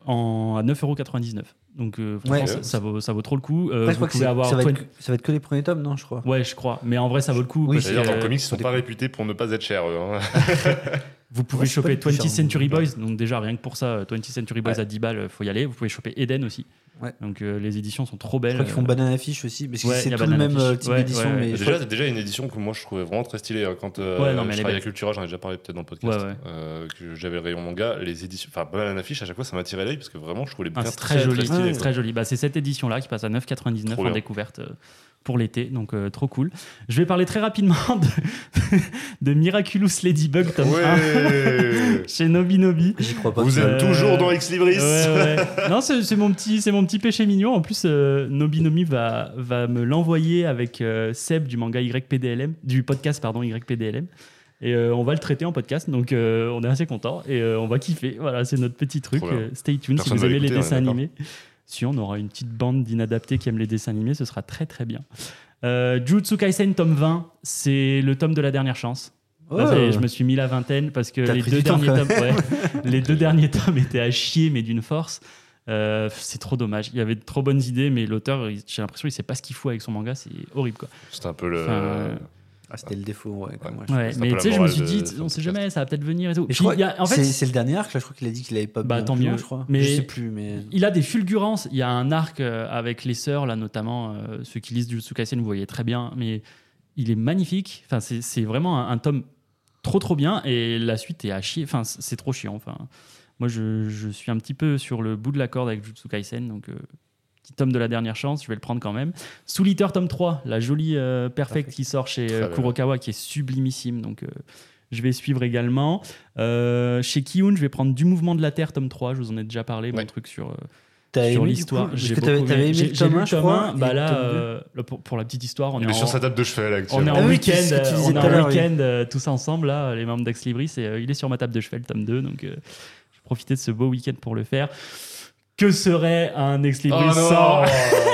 en, à 9,99€. Donc, euh, franchement,
Ouais.
ça, ça vaut, ça vaut trop le coup. Euh,
Après, je
vous
crois que
pouvez
c'est-
avoir.
ça, va
20
être, que- ça va être que les premiers tomes, non, je crois.
Ouais, je crois. Mais en vrai, ça vaut le coup.
Oui,
parce que,
dans le
euh,
comics ils sont
ça
pas réputés pour ne pas être chers. eux, hein. [LAUGHS]
Vous pouvez
Ouais,
choper
les plus
20th
chers,
Century
donc,
Boys, donc déjà rien que pour ça, euh, 20th Century Boys
Ouais.
à 10 balles, euh, faut y aller. Vous pouvez choper Eden aussi.
Ouais.
Donc euh, les éditions sont trop
Je
belles.
crois qu'ils font
Euh,
Banana Fish aussi, parce que
Ouais,
c'est tout le même
Fish.
euh, type
Ouais,
d'édition.
ouais,
mais
ouais.
je crois
Déjà, déjà une édition que moi je trouvais vraiment très stylée hein, quand euh,
Ouais, non, mais
je travaillais Cultura, j'en ai déjà parlé peut-être dans le podcast.
Ouais, ouais.
euh, que j'avais le rayon manga, les éditions, enfin Banana Fish à chaque fois ça m'a tiré l'œil parce que vraiment je trouve les
Ah,
bouquins
c'est très, joli,
stylés,
très joli. Bah, c'est cette édition-là qui passe à 9,99
Trop
en découverte euh, pour l'été, donc euh, trop cool. Je vais parler très rapidement de, [LAUGHS] de Miraculous Ladybug tome 1
Ouais. [LAUGHS]
chez Nobi Nobi.
J'y crois pas.
Vous
Euh,
êtes toujours dans Ex Libris.
Ouais, ouais. [LAUGHS] Non, c'est c'est mon petit, c'est mon petit péché mignon. En plus, euh, Nobi Nobi va, va me l'envoyer avec euh, Seb du manga YPDLM, du podcast pardon YPDLM. Et euh, on va le traiter en podcast, donc euh, on est assez content et euh, on va kiffer. Voilà, c'est notre petit truc. Euh, stay tuned
Personne
si vous aimez les dessins animés. Si on aura une petite bande d'inadaptés qui aiment les dessins animés, ce sera très très bien. Euh, Jujutsu Kaisen tome 20, c'est le tome de la dernière chance. Là, est, je me suis mis la vingtaine parce que les deux, derniers tomes, ouais, [LAUGHS] les deux derniers tomes étaient à chier, mais d'une force. Euh, c'est trop dommage. Il y avait de trop bonnes idées, mais l'auteur, il- j'ai l'impression qu'il sait pas ce qu'il fout avec son manga. C'est horrible, quoi.
C'est un peu le.
Enfin, euh,
Ah, C'était le défaut, ouais. moi,
Ouais, mais tu sais, je me suis dit,
de
on sait jamais, ça va peut-être venir et tout.
Mais je
Puis,
crois
il y a- en fait,
c'est le dernier arc, là, je crois qu'il a dit qu'il avait pas
Bah,
bien
tant mieux.
je crois.
Mais-
Je sais plus, mais.
il a des fulgurances. Il y a un arc euh, avec les sœurs, là, notamment. euh, ceux qui lisent Jujutsu Kaisen, vous voyez très bien. Mais il est magnifique. Enfin, c'est vraiment un, un tome trop, trop bien. Et la suite est à chier. Enfin, c'est c'est trop chiant. Enfin, moi, je, je suis un petit peu sur le bout de la corde avec Jujutsu Kaisen. Donc, euh, petit tome de la dernière chance, je vais le prendre quand même. Soul Eater, tome 3, la jolie euh, Perfect
Perfect.
qui sort chez euh. Kurokawa, qui est sublimissime. Donc, euh, je vais suivre également. Euh, chez Kiyun, je vais prendre Du Mouvement de la Terre, tome 3. Je vous en ai déjà parlé, mon
Ouais.
truc sur. euh,
T'as
sur l'histoire. J'ai beaucoup
t'avais t'avais aimé le tome
lu
1,
le
je
tome
crois.
1.
et
Bah là, euh, pour, pour la petite histoire, on
Il
est
est sur
en,
sa table de chevet là
on est en
Ah oui,
week-end, on est en
oui.
week-end tous ensemble là, les membres d'Ex Libris. Et, euh, il est sur ma table de chevet, le tome 2. Donc, euh, profiter de ce beau week-end pour le faire. Que serait un Ex Libris
Oh
sans,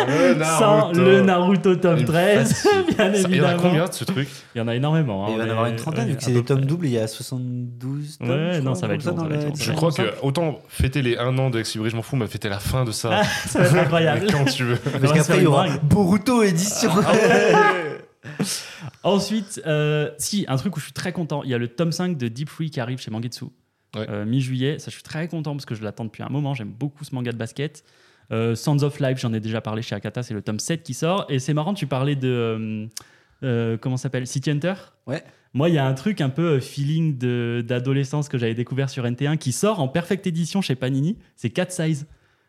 le [LAUGHS]
sans
Naruto.
le Naruto tome
Une
13
fatigue.
Bien
Il y en a combien de ce truc?
Il y en a énormément. hein,
Il va y en
on
avoir une trentaine, vu que c'est des tomes
près.
doubles, il y a 72 tomes.
Ouais,
je
non,
crois,
ça va être long, ça.
Je crois que autant fêter les 1 an d'Ex Libris, je m'en fous, mais fêter la fin de ça. [LAUGHS]
Ça va être incroyable.
Quand tu veux.
Parce qu'après, il y aura. Boruto édition.
Ensuite, euh, si, un truc où je suis très content, il y a le tome 5 de Deep Free qui arrive chez Mangetsu.
Ouais.
Euh, Mi-juillet, ça je suis très content parce que je l'attends depuis un moment, j'aime beaucoup ce manga de basket. Euh, Sands of Life, j'en ai déjà parlé chez Akata, c'est le tome 7 qui sort. Et c'est marrant, tu parlais de. euh, comment ça s'appelle? City Hunter?
Ouais.
Moi, il y a un truc un peu feeling d'adolescence que j'avais découvert sur NT1 qui sort en perfect édition chez Panini. C'est 4 size.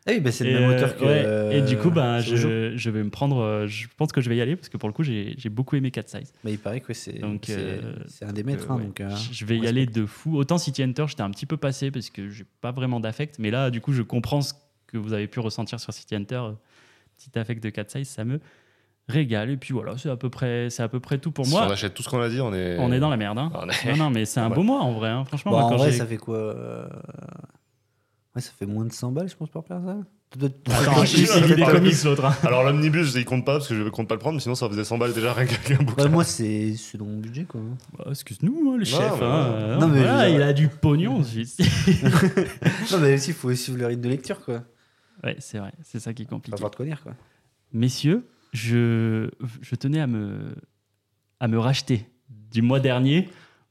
Ah oui, bah, c'est le
Et,
même
euh,
auteur que.
ouais,
euh,
et du coup, ben,
Shoujo.
je, je vais me prendre. euh, Je pense que je vais y aller parce que pour le coup, j'ai beaucoup aimé 4 size.
Mais il paraît que c'est
Donc,
c'est-
euh,
un des maîtres. hein,
ouais,
donc, euh,
je vais y
on
aller de fou. Autant City Hunter, j'étais un petit peu passé parce que j'ai pas vraiment d'affect. Mais là, du coup, je comprends ce que vous avez pu ressentir sur City Hunter. euh, Petit affect de 4 size, ça me régale. Et puis voilà, c'est à peu près, c'est à peu près tout pour
Si
moi.
on achète tout ce qu'on a dit, on est.
On est dans la merde. hein.
Est-
Non, non, mais c'est un [LAUGHS]
Ouais.
beau mois en vrai. hein. Franchement,
Bon,
moi,
en
quand
vrai,
j'ai-
ça fait quoi euh, Ouais, ça fait moins de 100 balles, je pense, par personne.
Attends, des comics l'autre. hein.
Alors l'omnibus, il compte pas parce que je compte pas le prendre, mais sinon ça faisait 100 balles déjà rien qu'un bouquin.
Ouais, moi, c'est c'est dans mon budget, quoi.
Bah, Excuse-nous, hein, le chef.
mais
hein. Euh,
Non, mais
voilà,
je-
il a du pognon. celui-ci. [LAUGHS]
non, mais aussi, il faut suivre le rythme de lecture, quoi.
ouais, c'est vrai. C'est ça qui est
Pas
compliqué.
avoir de connaître, quoi.
Messieurs, je, je tenais à me, à me racheter du mois dernier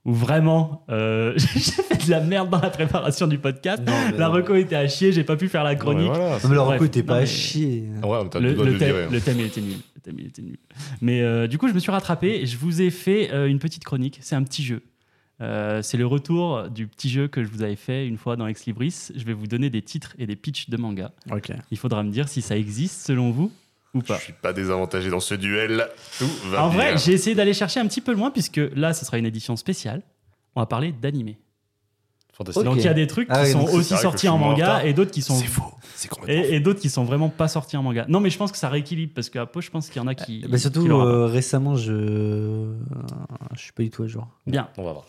où vraiment euh, [LAUGHS] j'ai fait de la merde dans la préparation du podcast.
Non, mais-
La reco était à chier, j'ai pas pu faire la
Non, mais
chronique.
voilà.
Non, mais
Bref,
recours était pas
mais-
à chier.
Ouais, mais
Le,
le
thème,
hein.
le thème, il était nul. Le thème, il était nul. Mais euh, du coup, je me suis rattrapé et je vous ai fait euh, une petite chronique. C'est un petit jeu. Euh, c'est le retour du petit jeu que je vous avais fait une fois dans Ex Libris. Je vais vous donner des titres et des pitchs de manga. Il faudra me dire si ça existe selon vous ou
Je
pas.
suis pas désavantagé dans ce duel. Tout va
En
bien.
vrai, j'ai essayé d'aller chercher un petit peu loin puisque là, ce sera une édition spéciale. On va parler d'animé.
Fantastique.
Donc il y a des trucs qui
Ah oui,
sont aussi sortis
je
en manga et d'autres qui sont
C'est faux. C'est complètement
et, et d'autres qui sont vraiment pas sortis en manga. Non, mais je pense que ça rééquilibre parce qu'à Pau, je pense qu'il y en a qui.
Bah, surtout
qui
euh, récemment, je je suis pas du tout à jour.
Bien.
On va voir.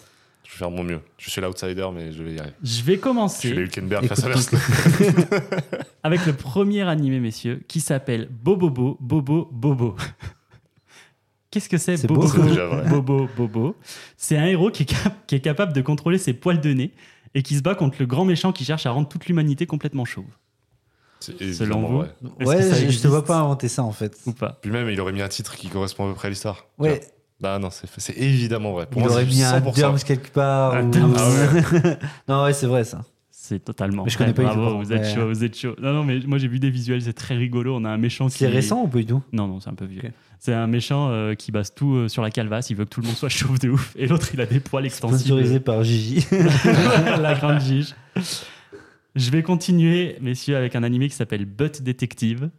Je vais faire mon mieux. Je suis l'outsider, mais je vais y arriver.
Je vais
Je suis
commencer
les Hülkenberg face à [LAUGHS]
avec le premier animé, messieurs, qui s'appelle Bobobo Bobo Bobo. Qu'est-ce que c'est
C'est
Bobo
beau,
c'est déjà vrai.
Bobo Bobo C'est un héros qui est, cap- qui est capable de contrôler ses poils de nez et qui se bat contre le grand méchant qui cherche à rendre toute l'humanité complètement chauve.
C'est
Selon vous
Ouais,
ça
je, je te vois pas inventer ça en fait.
Ou pas
Puis même, il aurait mis un titre qui correspond à peu près à l'histoire.
Ouais,
Bah non, c'est évidemment vrai. Pour
il
moi,
aurait mis un
100%.
Durms quelque part.
Un
ou-
Durms.
Ah [LAUGHS]
non, ouais, c'est vrai ça.
C'est totalement.
Mais je
vrai,
connais pas du tout,
bravo, vous êtes chaud, vous êtes chaud. Non, non, mais moi j'ai vu des visuels, c'est très rigolo. On a un méchant qui.
C'est récent ou pas du tout?
Non, non, c'est un peu vieux. C'est un méchant euh, qui base tout euh, sur la calvasse. Il veut que tout le monde soit [LAUGHS] chauve de ouf. Et l'autre, il a des poils extensibles.
Sponsorisé par Gigi. [LAUGHS]
la grande gige. Je vais continuer, messieurs, avec un animé qui s'appelle Butt Detective.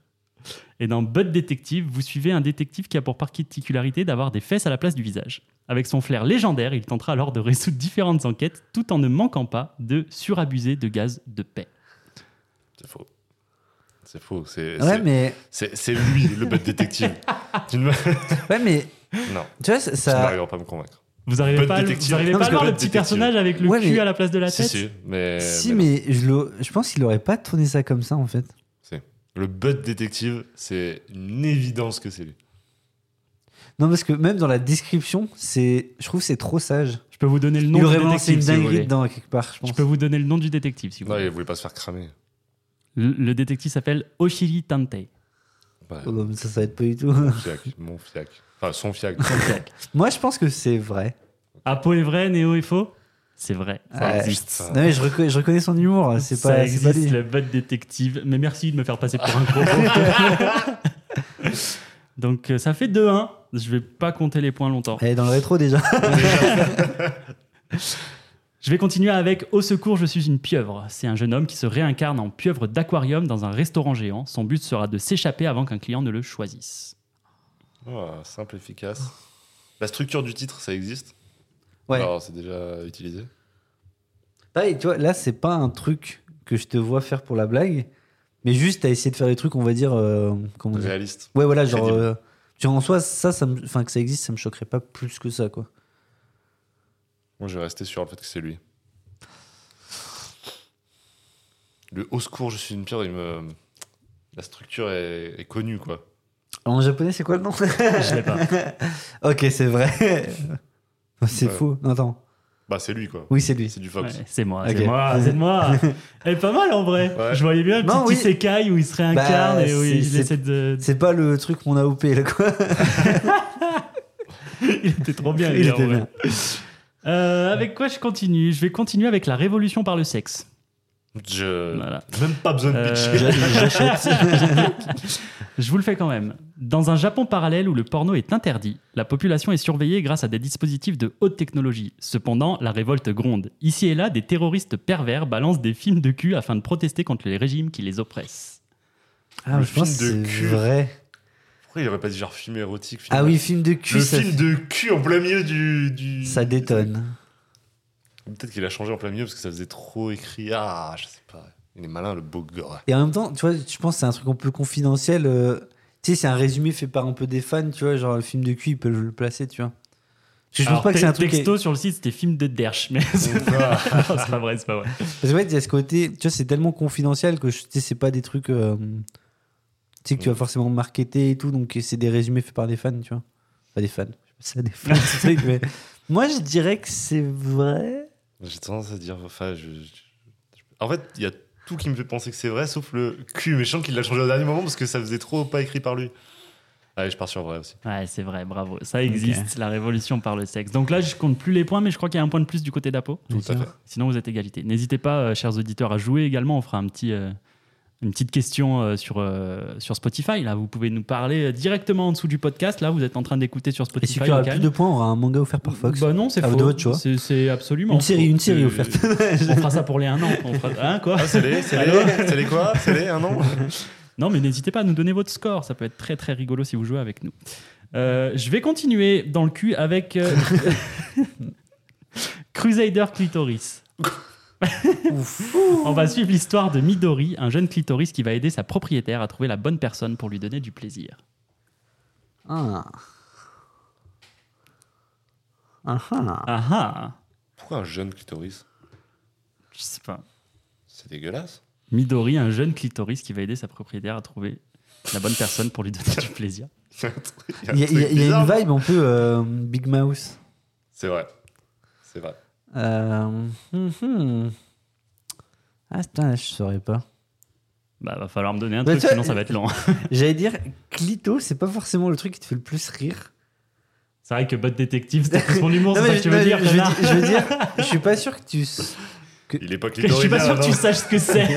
Et dans Butt Detective, vous suivez un détective qui a pour particularité d'avoir des fesses à la place du visage. Avec son flair légendaire, il tentera alors de résoudre différentes enquêtes tout en ne manquant pas de surabuser de gaz de paix.
C'est faux. C'est faux. C'est
ouais,
c'est-
mais
c'est- c'est lui, le ne me- [LAUGHS]
ouais, mais
Non,
tu vois, ça-
tu
ça.
n'arrives pas à me convaincre.
Vous arrivez pas, à
Detective.
vous arrivez
Non,
pas à voir le petit
Detective.
personnage avec le
Ouais,
cul
mais-
à la place de la
Si,
tête
si, mais.
Si,
mais
mais je, le- je pense qu'il aurait pas tourné ça comme ça en fait.
Le butt détective, c'est une évidence que c'est lui.
Non, parce que même dans la description, c'est, je trouve que c'est trop sage.
Je peux vous donner le nom
Il
du
aurait lancé
détective
une
si vous
dinguerie
voulez.
dedans quelque part, je
Je
pense.
peux vous donner le nom du détective si vous
Non,
voulez.
il voulait pas se faire cramer.
Le, le détective s'appelle Oshiri Tantei.
Ouais,
Oh, non, mais ça, ça va être pas du tout.
mon fiac, mon fiac. Enfin, son fiac. [LAUGHS]
Moi, je pense que c'est vrai.
Apo est vrai, Néo est faux? C'est vrai. Ça
Ouais.
existe.
Ça-
Non, mais je, reconnais, je reconnais son humour. C'est pas, c'est
existe,
pas lui.
le bot détective. Mais merci de me faire passer pour un gros [LAUGHS] Donc euh, ça fait 2-1. Je vais pas compter les points longtemps.
Elle est dans le rétro déjà. [LAUGHS]
Je vais continuer avec Au secours, je suis une pieuvre. C'est un jeune homme qui se réincarne en pieuvre d'aquarium dans un restaurant géant. Son but sera de s'échapper avant qu'un client ne le choisisse.
Oh, simple, efficace. La structure du titre, ça existe?
Ouais.
Alors, c'est déjà utilisé.
Pareil, tu vois, là, c'est pas un truc que je te vois faire pour la blague, mais juste à essayer de faire des trucs, on va dire. euh, comment dire
Réaliste.
Ouais, voilà, genre. Euh, en soi, ça, ça me- que ça existe, ça me choquerait pas plus que ça, quoi.
Moi, je vais rester sur le fait que c'est lui. Le au secours, je suis une pierre, il me... la structure est, est connue, quoi.
En japonais, c'est quoi le nom?
Je l'ai pas. [LAUGHS]
Ok, c'est vrai. C'est
Ouais.
faux. Non, attends.
Bah, c'est lui, quoi.
Oui, c'est lui.
C'est du Fox.
Ouais, c'est moi, c'est moi, [LAUGHS] c'est moi. Elle est pas mal en vrai.
Ouais.
Je voyais bien
Non,
petit
oui.
isekai où il se réincarne
Bah,
et où
c'est-
il essaie de.
C'est pas le truc mon AOP, là, quoi. [LAUGHS]
il était trop bien.
Il était bien.
Euh, avec quoi je continue? Je vais continuer avec la révolution par le sexe.
Je...
Voilà.
Même pas besoin de
Euh,
pitcher. [LAUGHS]
Je vous le fais quand même. Dans un Japon parallèle où le porno est interdit, la population est surveillée grâce à des dispositifs de haute technologie. Cependant, la révolte gronde. Ici et là, des terroristes pervers balancent des films de cul afin de protester contre les régimes qui les oppressent.
Ah,
Le
je pense que
film de cul.
vrai.
Pourquoi il aurait pas dit genre film érotique film-
Ah oui, film de cul,
Le
ça,
film de cul en plein milieu du. du...
ça détonne.
Peut-être qu'il a changé en plein milieu parce que ça faisait trop écrit. Ah, je sais pas. Il est malin, le beau gars.
Et en même temps, tu vois, je pense que c'est un truc un peu confidentiel. euh, tu sais, c'est un résumé fait par un peu des fans, tu vois, genre le film de cul, ils peuvent le placer, tu vois. Parce que je
Alors,
pense pas que c'est un truc.
Texto sur le site, c'était film de Dersch, mais c'est pas vrai, c'est pas vrai.
Parce que ouais, il y a ce côté, tu vois, c'est tellement confidentiel que je- tu sais, c'est pas des trucs. euh, Tu sais, que tu vas forcément marketer et tout, donc c'est des résumés faits par des fans, tu vois. Pas des fans. Je sais pas des fans, [LAUGHS] ce truc, mais. Moi, je dirais que c'est vrai.
J'ai tendance à dire. Enfin, je, je- je- En fait, il y a tout qui me fait penser que c'est vrai, sauf le cul méchant qu'il l'a changé au dernier moment parce que ça faisait trop pas écrit par lui. Allez, je pars sur vrai aussi.
Ouais, c'est vrai, bravo. Ça existe, la révolution par le sexe. Donc là, je compte plus les points, mais je crois qu'il y a un point de plus du côté d'Apo.
Tout à fait.
Sinon, vous êtes égalité. N'hésitez pas, euh, chers auditeurs, à jouer également. On fera un petit, euh, une petite question euh, sur, euh, sur Spotify. Là, vous pouvez nous parler euh, directement en dessous du podcast. Là, vous êtes en train d'écouter sur
Et
Spotify.
celui qui aura
local.
plus de points aura un manga offert par Fox.
Bah non, c'est faux.
de votre choix.
C'est- C'est absolument
une série,
faux.
une série offerte. [LAUGHS]
On fera ça pour les un an. On fera... Hein, quoi
Ah, c'est les, c'est les, c'est les quoi? C'est les un an?
Non, mais n'hésitez pas à nous donner votre score. Ça peut être très très rigolo si vous jouez avec nous. Euh, je vais continuer dans le cul avec euh, [LAUGHS] Crusader Clitoris. [LAUGHS] On va suivre l'histoire de Midori, un jeune clitoris qui va aider sa propriétaire à trouver la bonne personne pour lui donner du plaisir.
Ah. Ah ah.
Ah ah
Pourquoi un jeune clitoris
Je sais pas.
C'est dégueulasse.
Midori, un jeune clitoris qui va aider sa propriétaire à trouver la bonne personne pour lui donner du plaisir. [LAUGHS]
Il y a
Il y il y une vibe un peu euh, Big Mouse.
C'est vrai. C'est vrai.
Euh, hum, hum. Ah, putain, je saurais pas.
Bah, va falloir me donner un
Bah,
truc, sinon ça va être long. [LAUGHS]
J'allais dire, Clito, c'est pas forcément le truc qui te fait le plus rire.
C'est vrai que Bot Détective, plus mon humour, [LAUGHS]
Non,
c'est ça
mais
que tu
je,
veux dire,
je veux
connard
dire, je veux dire, je suis pas sûr que tu.
Il est pas
Je suis pas
clitoridien.
sûr que tu
non
saches ce que c'est.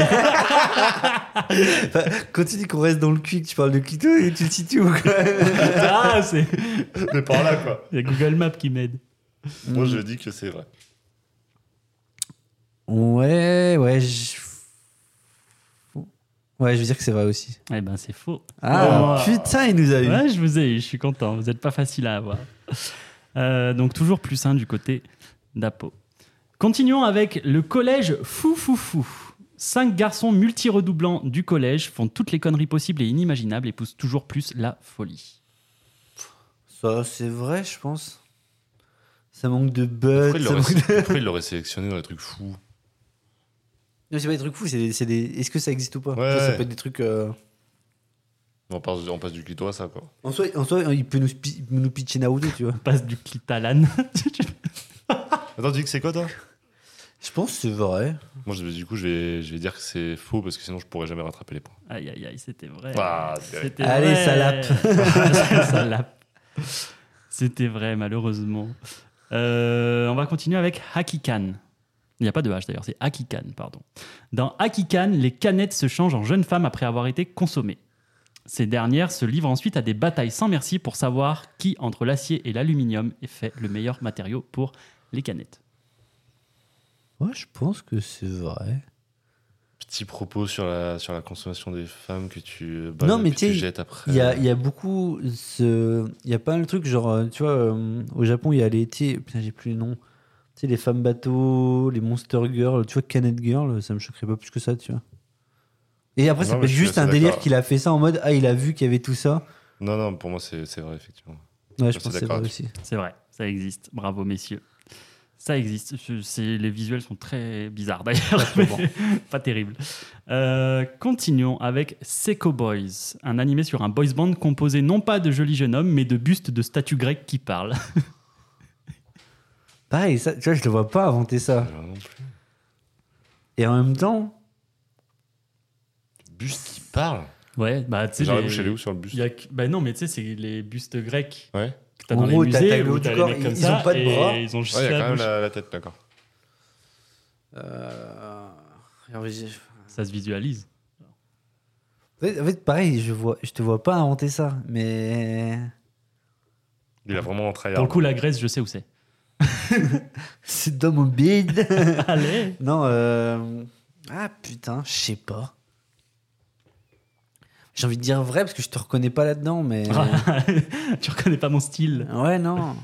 Enfin, quand tu dis qu'on reste dans le cul, que tu parles de Clito, et tu le situes où quoi?
Ah, c'est.
Mais par là, quoi.
Il y a Google Maps qui m'aide.
Moi, je dis que c'est vrai.
Ouais, ouais. je- Ouais, je veux dire que c'est vrai aussi.
Eh ben, c'est faux.
Ah,
Oh.
putain, il nous a eu.
Ouais, je vous ai eu, je suis content. Vous n'êtes pas facile à avoir. Euh, donc, toujours plus un du côté d'Apo. Continuons avec le collège Fou Fou Fou. Cinq garçons multi-redoublants du collège font toutes les conneries possibles et inimaginables et poussent toujours plus la folie.
Ça, c'est vrai, je pense. Ça manque de de- [LAUGHS]
pourquoi il l'aurait sélectionné dans les trucs fous?
Non, c'est pas des trucs fous, c'est des, c'est des- Est-ce que ça existe ou pas?
Ouais,
Ça, ça
ouais.
peut être des trucs. euh,
on passe, on passe du clito à ça, quoi.
En soi, en soi, il peut nous, spi- il peut nous pitcher Naruto, tu vois.
On [LAUGHS] passe du clitalane. [LAUGHS]
Attends, tu dis que c'est quoi, toi?
Je pense que c'est vrai.
Moi, je- du coup, je vais, je vais dire que c'est faux parce que sinon, je pourrais jamais rattraper les points.
aïe, aïe, aïe, c'était vrai.
Ah, c'est vrai.
C'était
Allez,
vrai.
salope. [LAUGHS]
Salope. C'était vrai, malheureusement. Euh, on va continuer avec Hakikan. Il n'y a pas de H d'ailleurs, c'est Hakikan, pardon. Dans Hakikan, les canettes se changent en jeunes femmes après avoir été consommées. Ces dernières se livrent ensuite à des batailles sans merci pour savoir qui, entre l'acier et l'aluminium, est fait le meilleur matériau pour les canettes.
Ouais, je pense que c'est vrai.
Petit propos sur la, sur la consommation des femmes que tu,
Non, mais
que
tu
jettes après.
Il y a, il y a beaucoup. Ce... Il y a pas un truc, genre, euh, tu vois, euh, au Japon, il y a les. Putain, j'ai plus le nom. Tu sais, les femmes bateaux, les Monster Girls, tu vois, Canet Girl, ça me choquerait pas plus que ça, tu vois. Et après, ça
Non,
peut être juste un délire qu'il a fait ça en mode Ah, il a vu qu'il y avait tout ça.
Non, non, pour moi, c'est c'est vrai, effectivement.
Ouais,
Je
je pense que c'est vrai aussi.
C'est vrai, ça existe. Bravo, messieurs. Ça existe. C'est- les visuels sont très bizarres d'ailleurs. [LAUGHS] pas terrible. Euh, continuons avec Seco Boys, un animé sur un boys band composé non pas de jolis jeunes hommes, mais de bustes de statues grecques qui parlent. [LAUGHS]
Pareil, ça, tu vois, je le vois pas inventer ça.
Non plus.
Et en même temps,
Buste qui parle
Ouais, bah tu sais. Les-
chez où sur le buste
il y a bah non, mais tu sais, c'est les bustes grecs
Ouais.
que t'as dans
gros,
les musées
t'as le
où
haut du
t'as les
corps,
mecs
ils-
comme
ils
ça
ont pas de bras.
ils ont juste
Ouais, il y a
la
quand même la, la tête, d'accord.
euh,
Ça se visualise.
en fait- pareil, je, vois, je te vois pas inventer ça, mais.
Il a vraiment un.
Pour le coup, la Grèce, je sais où c'est. [LAUGHS]
C'est dans mon bide. [LAUGHS]
Allez
non, euh... Ah putain, je sais pas. J'ai envie de dire vrai parce que je te reconnais pas là-dedans, mais. [LAUGHS]
Tu reconnais pas mon style
ouais, non.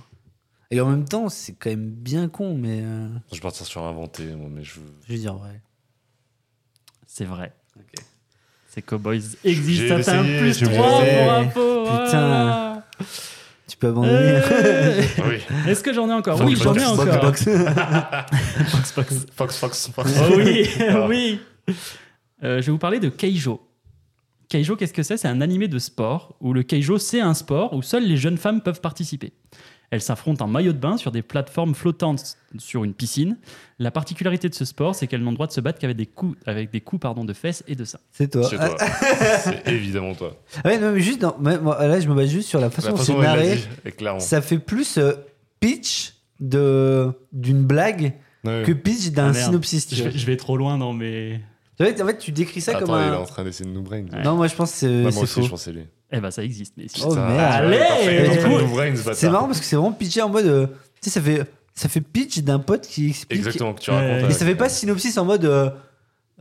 Et en même temps, c'est quand même bien con, mais. euh,
Je vais partir sur inventé, moi, mais je.
Je vais dire vrai.
C'est vrai.
Ok.
Ces cowboys existent,
J'ai
un
essayé,
plus
j'ai
3
essayé.
pour info.
Putain. Peux abandonner.
Euh,
Oui.
Est-ce que j'en ai encore
Fox,
Oui, j'en ai
Fox,
encore. Fox, Fox.
Fox, Fox, Fox.
Oh oui, [LAUGHS] [LAUGHS]
Ah.
oui. Euh, je vais vous parler de Keijo. Keijo, qu'est-ce que c'est? C'est un animé de sport où le Keijo, c'est un sport où seules les jeunes femmes peuvent participer. Elles s'affrontent en maillot de bain sur des plateformes flottantes sur une piscine. La particularité de ce sport, c'est qu'elles n'ont le droit de se battre qu'avec des coups, avec des coups pardon, de fesses et de seins.
C'est toi.
C'est toi. [LAUGHS] C'est évidemment toi.
Ah ouais, non, mais juste dans- mais moi, là, je me base juste sur la façon
La
dont
façon
c'est narré.
dit, est clairement.
Ça fait plus euh, pitch de d'une blague
Ouais.
que pitch
Ah,
d'un
merde.
synopsis.
Je vais, je vais trop loin dans mes.
En fait, tu décris ça
Attends,
comme
il est
un.
en train d'essayer de nous brain.
Ouais.
Non, moi je pense que c'est
Ouais, moi
c'est
aussi,
faux.
je pensais lui.
Eh ben, ça existe, mais
Oh,
Putain,
merde.
de ce
C'est
bâtard.
marrant parce que c'est vraiment pitché en mode. euh, tu sais, ça fait, ça fait pitch d'un pote qui explique.
Exactement, que tu racontes.
Mais
ça fait pas synopsis en mode. euh,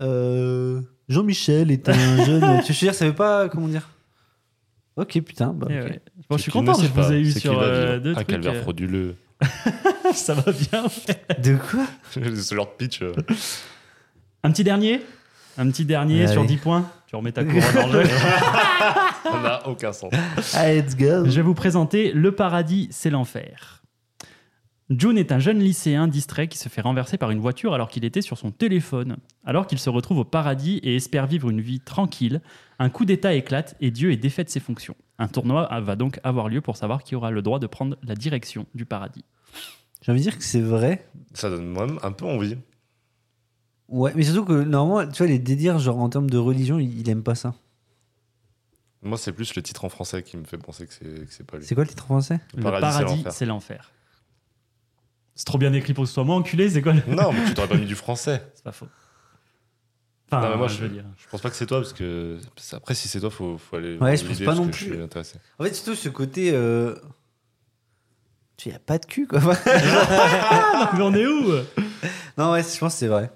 euh, Jean-Michel est un [LAUGHS] jeune. Tu veux dire, ça fait pas. Comment dire? Ok, putain. Bah,
Eh
ok.
ouais. Bon, je suis content, je vous ai eu sur euh, deux
Un
trucs.
calvaire
euh,
frauduleux. [LAUGHS]
Ça va bien.
De quoi? [LAUGHS]
Ce genre de pitch. euh.
Un petit dernier? Un petit dernier
Allez.
sur 10 points. Tu remets ta couronne en jeu. [LAUGHS]
Ça n'a aucun sens.
Allez, let's go.
Je vais vous présenter Le paradis, c'est l'enfer. June est un jeune lycéen distrait qui se fait renverser par une voiture alors qu'il était sur son téléphone. Alors qu'il se retrouve au paradis et espère vivre une vie tranquille, un coup d'État éclate et Dieu est défait de ses fonctions. Un tournoi va donc avoir lieu pour savoir qui aura le droit de prendre la direction du paradis.
J'ai envie de dire que c'est vrai.
Ça donne même un peu envie.
Ouais, mais surtout que normalement, tu vois, les délires, genre en termes de religion, il, il aime pas ça.
Moi, c'est plus le titre en français qui me fait penser que c'est que c'est pas lui.
C'est quoi le titre français?
Le paradis, c'est l'enfer.
c'est trop bien écrit pour que ce soit moi, enculé, c'est quoi le-
Non, mais tu t'aurais pas mis du français.
C'est pas faux. Enfin,
Non, mais moi,
je
je-
veux dire.
Je pense pas que c'est toi parce que après, si c'est toi, faut, faut aller.
Ouais,
voir
je pense
l'idée,
pas
parce
non
que
plus.
Je suis intéressé.
En fait, surtout ce côté. Euh... Tu sais, y a pas de cul, quoi. [LAUGHS]
Mais on est où?
Non, ouais, je pense que c'est vrai.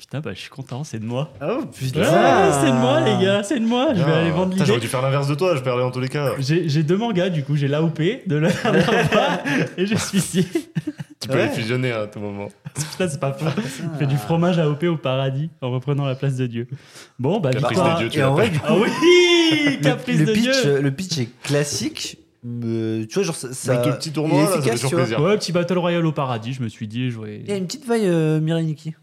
Putain, bah je suis content, c'est de moi.
Oh, putain.
Ah, c'est de moi, les gars, c'est de moi. Je vais
Ah,
aller vendre
putain, J'aurais
l'idée.
dû faire l'inverse de toi, je perdais en tous les cas.
J'ai j'ai deux mangas, du coup, j'ai l'AOP de la [LAUGHS] et je suis ici.
Tu peux
Ouais.
les fusionner à tout moment.
Putain, c'est pas faux. Je fais du fromage AOP au paradis en reprenant la place de Dieu. Bon, bah,
Caprice
victoire.
des dieux, tu
Et en
l'as
vrai, coup,
Ah oui
le,
Caprice
le
de
pitch,
Dieu
euh, le pitch est classique. mais tu vois, genre, ça. ça-
Avec le petit tournoi, là, ça fait toujours plaisir.
Ouais, petit Battle Royale au paradis, je me suis dit.
Il y a une petite vaille euh, Mirai Nikki.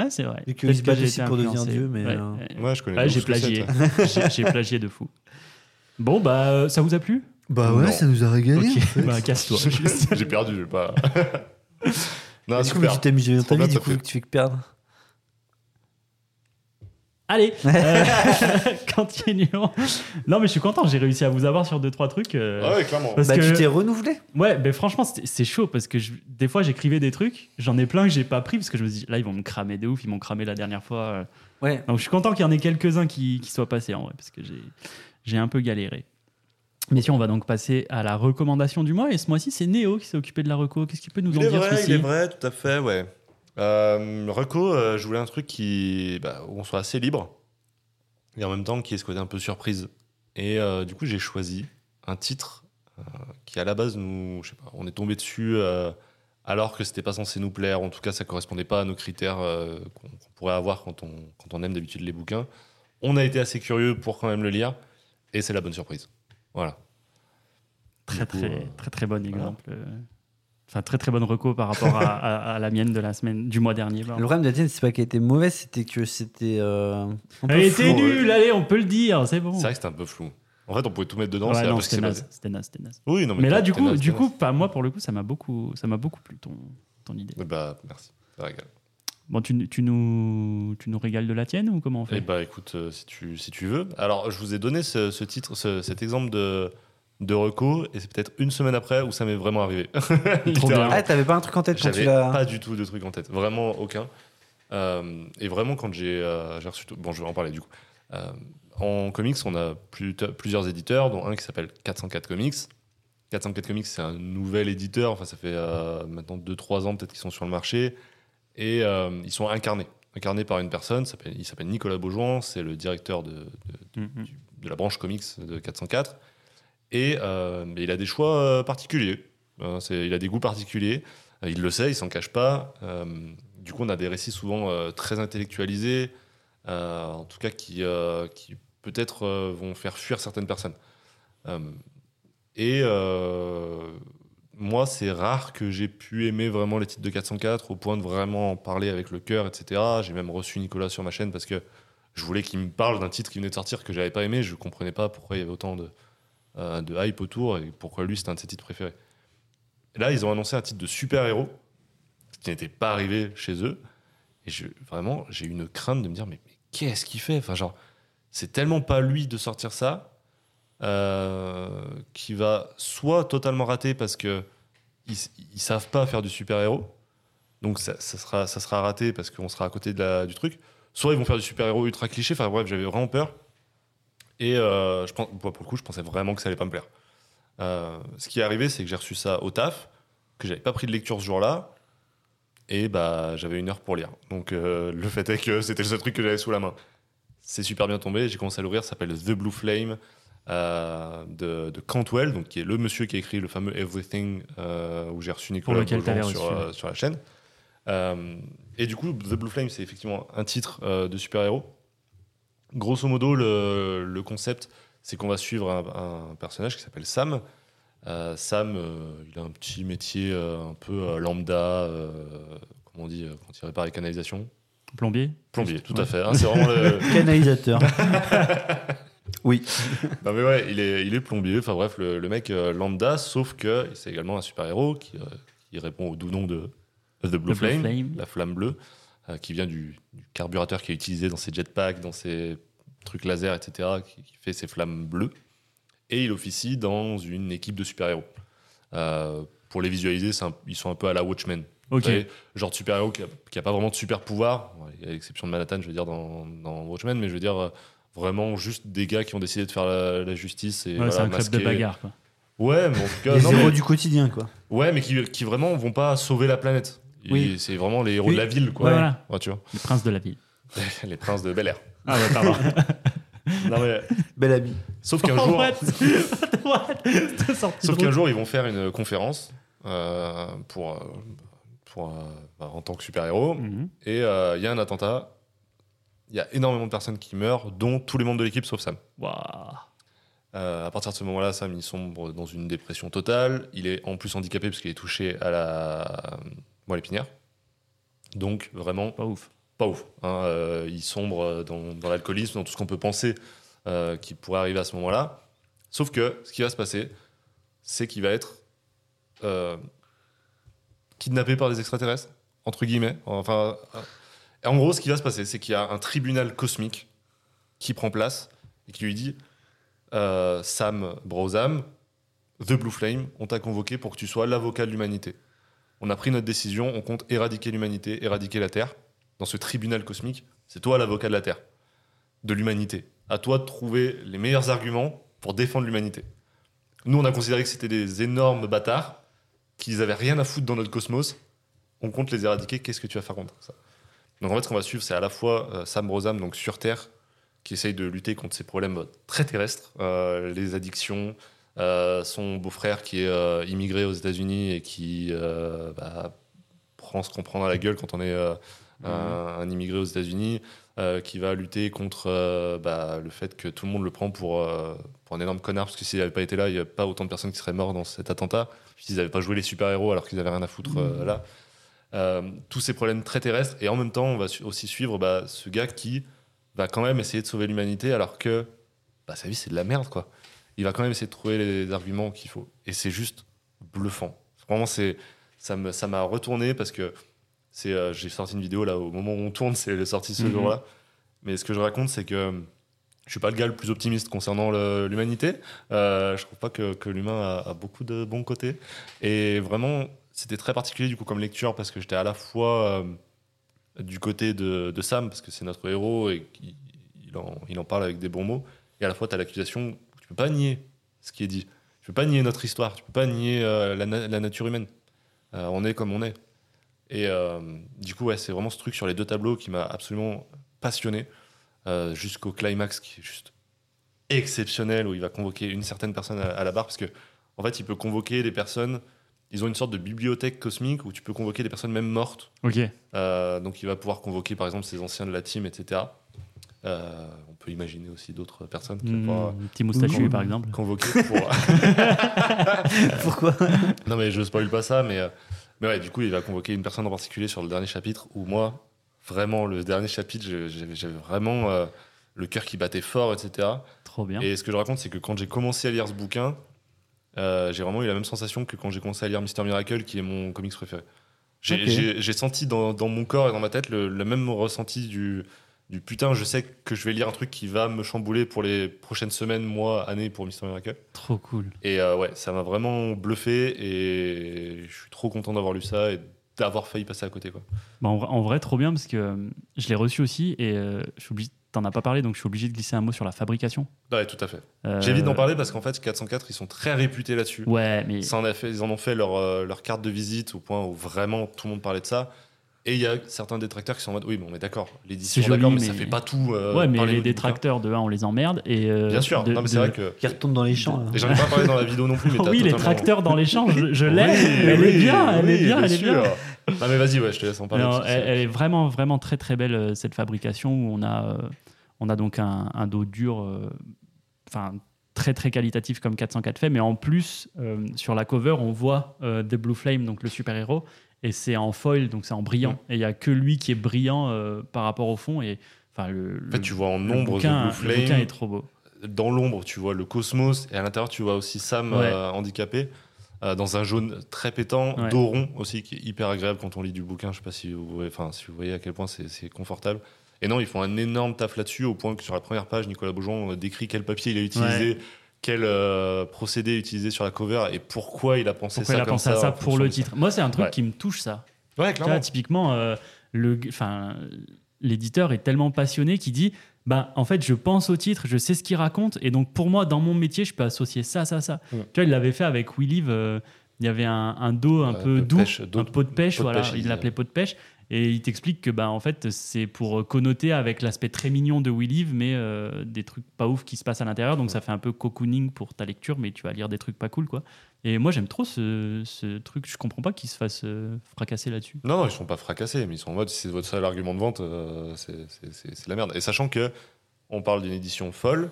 Ah, c'est vrai.
Qu'ils
Peut-être
se
que
battent pour devenir. Dieu, mais,
Ouais,
euh,
ouais.
Je connais.
J'ai plagié.
que [LAUGHS]
J'ai plagié de fou. Bon, bah, euh, ça vous a plu?
Bah
ouais, Non.
ça nous a régalé.
Bah, casse-toi. [LAUGHS]
J'ai perdu, j'ai pas. [LAUGHS] non,
Du coup, mais
super.
tu t'amuses bien ta vie, du coup, que tu fais que perdre.
Allez, [LAUGHS] euh, [LAUGHS] continuons. Non, mais je suis content, j'ai réussi à vous avoir sur deux trois trucs. euh,
Ah ouais, clairement.
parce
Bah,
que,
tu t'es renouvelé.
ouais, ben franchement, c'était- c'est chaud parce que je- des fois j'écrivais des trucs, j'en ai plein que j'ai pas pris parce que je me dis là ils vont me cramer de ouf, ils m'ont cramé la dernière fois. euh.
Ouais.
Donc je suis content qu'il y en ait quelques-uns qui, qui soient passés en vrai parce que j'ai j'ai un peu galéré. Messieurs, on va donc passer à la recommandation du mois et ce mois-ci c'est Néo qui s'est occupé de la reco. Qu'est-ce qu'il peut nous
Il
en
est
dire
vrai,
celui-ci
il est vrai, tout à fait, ouais. Euh, Reco, euh, je voulais un truc qui, bah, où on soit assez libre et en même temps qui ait ce côté un peu surprise. Et euh, du coup, j'ai choisi un titre qui à la base nous, je sais pas, on est tombé dessus alors que c'était pas censé nous plaire. En tout cas, ça correspondait pas à nos critères qu'on pourrait avoir quand on, quand on aime d'habitude les bouquins. On a été assez curieux pour quand même le lire et c'est la bonne surprise. Voilà.
Très
coup,
très très très bon exemple. Enfin très très bonne reco par rapport à, à- à la mienne de la semaine du mois dernier. pardon.
Le problème de la tienne, c'est pas qu'elle était mauvaise, c'était que c'était. euh,
Elle était nulle, allez, on peut le dire, c'est bon.
C'est vrai que c'était un peu flou. En fait, on pouvait tout mettre dedans.
Ouais, non, c'était naze, c'était naze, c'était naze.
Oui, non,
Mais là, du coup,
naze,
du coup, pas moi pour le coup, ça m'a beaucoup, ça m'a beaucoup plu ton, ton idée.
Bah, merci. Ça régale.
Bon, tu, tu nous, tu nous régales de la tienne ou comment on
Eh
fait
bah, écoute, euh, si, tu, si tu veux. Alors, je vous ai donné ce, ce titre, ce- cet exemple de, de reco, et c'est peut-être une semaine après où ça m'est vraiment arrivé. [LAUGHS]
Ah, t'avais pas un truc en tête quand tu
J'avais
l'as.
pas du tout de truc en tête, vraiment aucun. Euh, et vraiment, quand j'ai euh, j'ai reçu. tout- Bon, je vais en parler du coup. Euh, en comics, on a plus- plusieurs éditeurs, dont un qui s'appelle 404 Comics. 404 Comics, c'est un nouvel éditeur. Enfin, ça fait euh, maintenant 2-3 ans peut-être qu'ils sont sur le marché. Et euh, ils sont incarnés. Incarnés par une personne. Il s'appelle Nicolas Beaujouan. C'est le directeur de, de-
Mhm.
du- de la branche comics de 404. Et euh, il a des choix euh, particuliers. Euh, il a des goûts particuliers. Il le sait, il s'en cache pas. Du coup, on a des récits souvent très intellectualisés, en tout cas qui, qui peut-être vont faire fuir certaines personnes. Et moi, c'est rare que j'ai pu aimer vraiment les titres de 404 au point de vraiment en parler avec le cœur, etc. J'ai même reçu Nicolas sur ma chaîne parce que je voulais qu'il me parle d'un titre qui venait de sortir que j'avais pas aimé. Je comprenais pas pourquoi il y avait autant de, euh, de hype autour et pourquoi lui c'était un de ses titres préférés. Et là, ils ont annoncé un titre de super-héros, ce qui n'était pas arrivé chez eux. Et je, vraiment, j'ai eu une crainte de me dire, mais, qu'est-ce qu'il fait? Enfin, genre, c'est tellement pas lui de sortir ça, euh, qui va soit totalement rater parce que ils savent pas faire du super-héros, donc ça, ça sera, ça sera raté parce qu'on sera à côté de la, du truc, soit ils vont faire du super-héros ultra cliché, enfin bref, j'avais vraiment peur. Et euh, je pense, pour le coup, je pensais vraiment que ça allait pas me plaire. Euh, ce qui est arrivé, c'est que j'ai reçu ça au taf, que j'avais pas pris de lecture ce jour-là, et bah j'avais une heure pour lire. Donc euh, [LAUGHS] le fait est que c'était le seul truc que j'avais sous la main. C'est super bien tombé, j'ai commencé à l'ouvrir, ça s'appelle The Blue Flame. de, de Cantwell, donc qui est le monsieur qui a écrit le fameux Everything où j'ai reçu Nicolas sur, sur la chaîne. Et du coup, The Blue Flame, c'est effectivement un titre de super-héros. Grosso modo, le, le concept, c'est qu'on va suivre un, un personnage qui s'appelle Sam. Euh, Sam, euh, il a un petit métier euh, un peu euh, lambda, euh, comment on dit, euh, quand il répare les canalisations
Plombier
Plombier, tout
Ouais.
à fait. hein, c'est vraiment le. [LAUGHS]
Canalisateur. [LAUGHS] oui.
Non mais ouais, il est, il est plombier, enfin bref, le, le mec euh, lambda, sauf que c'est également un super-héros qui, euh, qui répond au doux nom de The Blue,
Blue
Flame,
Flame.
la flamme bleue, qui vient du, du carburateur qui est utilisé dans ses jetpacks, dans ses trucs laser, etc., qui, qui fait ses flammes bleues. Et il officie dans une équipe de super-héros. Euh, pour les visualiser, un- ils sont un peu à la Watchmen.
Ok.
Savez, genre de super-héros qui n'a pas vraiment de super-pouvoir, à l'exception de Manhattan, je veux dire, dans, dans Watchmen, mais je veux dire, euh, vraiment juste des gars qui ont décidé de faire la, la justice et
Ouais,
voilà,
c'est un club de
masquer-
bagarre. Quoi.
Ouais, mais en tout cas,
Les
non,
héros
mais-
du quotidien, quoi.
ouais, mais qui, qui vraiment vont pas sauver la planète.
Oui.
C'est vraiment les héros
Oui.
de la ville, quoi.
Ouais, voilà.
Ouais, tu vois.
Le prince de la ville. [LAUGHS]
les princes de Bel Air.
Ah ouais, pardon. [LAUGHS]
Non, mais,
Bel ami.
sauf qu'un jour, sauf qu'un jour, ils vont faire une conférence euh, pour, euh, pour, euh, bah, en tant que super-héros.
Mhm.
Et euh, il y a un attentat. Il y a énormément de personnes qui meurent, dont tous les membres de l'équipe sauf Sam.
Waouh.
Euh, à partir de ce moment-là, Sam il sombre dans une dépression totale. Il est en plus handicapé parce qu'il est touché à la moelle épinière. Donc vraiment
Pas ouf.
pas ouf. hein. Euh, il sombre dans, dans l'alcoolisme, dans tout ce qu'on peut penser euh, qui pourrait arriver à ce moment-là. Sauf que ce qui va se passer, c'est qu'il va être euh, kidnappé par des extraterrestres, entre guillemets. Enfin, euh, en gros, ce qui va se passer, c'est qu'il y a un tribunal cosmique qui prend place et qui lui dit Sam Brosam, The Blue Flame, on t'a convoqué pour que tu sois l'avocat de l'humanité. On a pris notre décision, on compte éradiquer l'humanité, éradiquer la Terre. Dans ce tribunal cosmique, c'est toi l'avocat de la Terre, de l'humanité. À toi de trouver les meilleurs arguments pour défendre l'humanité. Nous, on a considéré que c'était des énormes bâtards, qu'ils avaient rien à foutre dans notre cosmos. On compte les éradiquer, qu'est-ce que tu vas faire contre ça? Donc en fait, ce qu'on va suivre, c'est à la fois euh, Sam Brosam, donc sur Terre, qui essaye de lutter contre ces problèmes très terrestres, euh, les addictions, son beau-frère qui est euh, immigré aux États-Unis et qui euh, bah, prend ce qu'on prend dans la gueule quand on est euh, un, un immigré aux États-Unis, euh, qui va lutter contre euh, bah, le fait que tout le monde le prend pour, euh, pour un énorme connard, parce que s'il n'avait pas été là, il n'y a pas autant de personnes qui seraient mortes dans cet attentat, s'ils n'avaient pas joué les super-héros alors qu'ils n'avaient rien à foutre euh, là. Euh, tous ces problèmes très terrestres, et en même temps, on va su- aussi suivre bah, ce gars qui va quand même essayer de sauver l'humanité alors que bah, sa vie c'est de la merde quoi. Il va quand même essayer de trouver les arguments qu'il faut. Et c'est juste bluffant. Vraiment, c'est ça me ça m'a retourné parce que c'est euh, j'ai sorti une vidéo là au moment où on tourne, c'est sorti ce
Mhm.
jour-là. Mais ce que je raconte, c'est que je suis pas le gars le plus optimiste concernant l'humanité. Euh, je trouve pas que, que l'humain a, a beaucoup de bons côtés. Et vraiment, c'était très particulier du coup comme lecture parce que j'étais à la fois euh, du côté de, de Sam parce que c'est notre héros et il en, il en parle avec des bons mots. Et à la fois, tu as l'accusation, peux pas nier ce qui est dit. Tu peux pas nier notre histoire, tu peux pas nier euh, la, na- la nature humaine. Euh, on est comme on est. Et euh, du coup, ouais, c'est vraiment ce truc sur les deux tableaux qui m'a absolument passionné jusqu'au climax qui est juste exceptionnel où il va convoquer une certaine personne à, à la barre parce que en fait, il peut convoquer des personnes. Ils ont une sorte de bibliothèque cosmique où tu peux convoquer des personnes même mortes.
Ok.
Euh, donc il va pouvoir convoquer par exemple ses anciens de la team, etc. Euh, on peut imaginer aussi d'autres personnes qui
Mmh, un petit moustachu, par exemple.
convoquer pour. [LAUGHS]
Pourquoi?
Non mais je spoil pas ça, mais, euh, mais ouais, du coup il va convoquer une personne en particulier sur le dernier chapitre où moi, vraiment le dernier chapitre, j'avais vraiment euh, le cœur qui battait fort, etc.
Trop bien.
Et ce que je raconte, c'est que quand j'ai commencé à lire ce bouquin, euh, j'ai vraiment eu la même sensation que quand j'ai commencé à lire Mister Miracle, qui est mon comics préféré. J'ai senti dans, dans mon corps et dans ma tête le, le même ressenti du, du putain, je sais que je vais lire un truc qui va me chambouler pour les prochaines semaines, mois, années pour Mister Miracle.
Trop cool.
Et euh, ouais, ça m'a vraiment bluffé et je suis trop content d'avoir lu ça et d'avoir failli passer à côté. Quoi.
Bah, en, vrai, en vrai, trop bien parce que euh, je l'ai reçu aussi et euh, je suis obligé. T'en as pas parlé, donc je suis obligé de glisser un mot sur la fabrication.
Ouais, tout à fait.
Euh,
J'évite d'en parler parce qu'en fait, 404, ils sont très réputés là-dessus.
Ouais, mais
Ça en a fait, ils en ont fait leur, euh, leur carte de visite au point où vraiment tout le monde parlait de ça. Et il y a certains détracteurs qui sont en mode oui, bon, mais d'accord, l'édition, d'accord, mais, ça
mais-
fait pas tout. euh,
ouais, mais
les
détracteurs de 1, on les emmerde. Et, euh.
Bien sûr,
de-
non, mais c'est
de-
vrai que.
Qui retourne dans les champs. là.
Et j'en ai pas parlé dans la vidéo non plus, mais [LAUGHS]
oui, les tracteurs dans les champs, je, je l'ai.
Oui,
elle est
oui,
bien, elle est bien, elle est bien.
Non, mais vas-y, ouais, je te laisse en parler.
Non, elle, est vraiment, vraiment très, très belle, euh, cette fabrication où on a, euh, on a donc un, un dos dur, euh, enfin, très, très qualitatif comme 404 fait, mais en plus, euh, sur la cover, on voit euh, The Blue Flame, donc le super-héros, et c'est en foil, donc c'est en brillant.
Mm.
Et il n'y a que lui qui est brillant euh, par rapport au fond. Et, enfin, le,
En fait,
le-
tu vois en
le
nombre
bouquin,
de Blue
le bouquin est trop beau.
Dans l'ombre, tu vois le cosmos, et à l'intérieur, tu vois aussi Sam
Ouais.
euh, handicapé. euh, dans un jaune très pétant,
Ouais.
dos rond aussi, qui est hyper agréable quand on lit du bouquin. Je sais pas si vous voyez, enfin, si vous voyez à quel point c'est confortable. Et non, ils font un énorme taf là-dessus, au point que sur la première page, Nicolas Beaujon décrit quel papier il a utilisé, quel euh, procédé utilisé sur la cover et pourquoi il a pensé
Pourquoi
ça
il a
comme
pensé
ça.
à ça pour le titre Moi, c'est un truc
Ouais.
qui me touche, ça.
Ouais, clairement.
typiquement, euh, le, l'éditeur est tellement passionné qu'il dit bah, en fait, je pense au titre, je sais ce qu'il raconte, et donc pour moi, dans mon métier, je peux associer ça, ça, ça.
Ouais.
Tu vois, il l'avait fait avec We Live, euh, il y avait un, un dos un
Ouais,
peu doux,
pêche,
un
de-
pot de pêche,
pot de
voilà,
pêche, il
l'appelait pot de pêche, et il t'explique que bah, en fait, c'est pour connoter avec l'aspect très mignon de We Live, mais euh, des trucs pas ouf qui se passent à l'intérieur, donc ça fait un peu cocooning pour ta lecture, mais tu vas lire des trucs pas cool, quoi. Et moi, j'aime trop ce, ce truc, je comprends pas qu'il se fasse euh, fracasser là-dessus.
Non, non, ils sont pas fracassés, mais ils sont en mode si c'est votre seul argument de vente, euh, c'est la merde. Et sachant que on parle d'une édition folle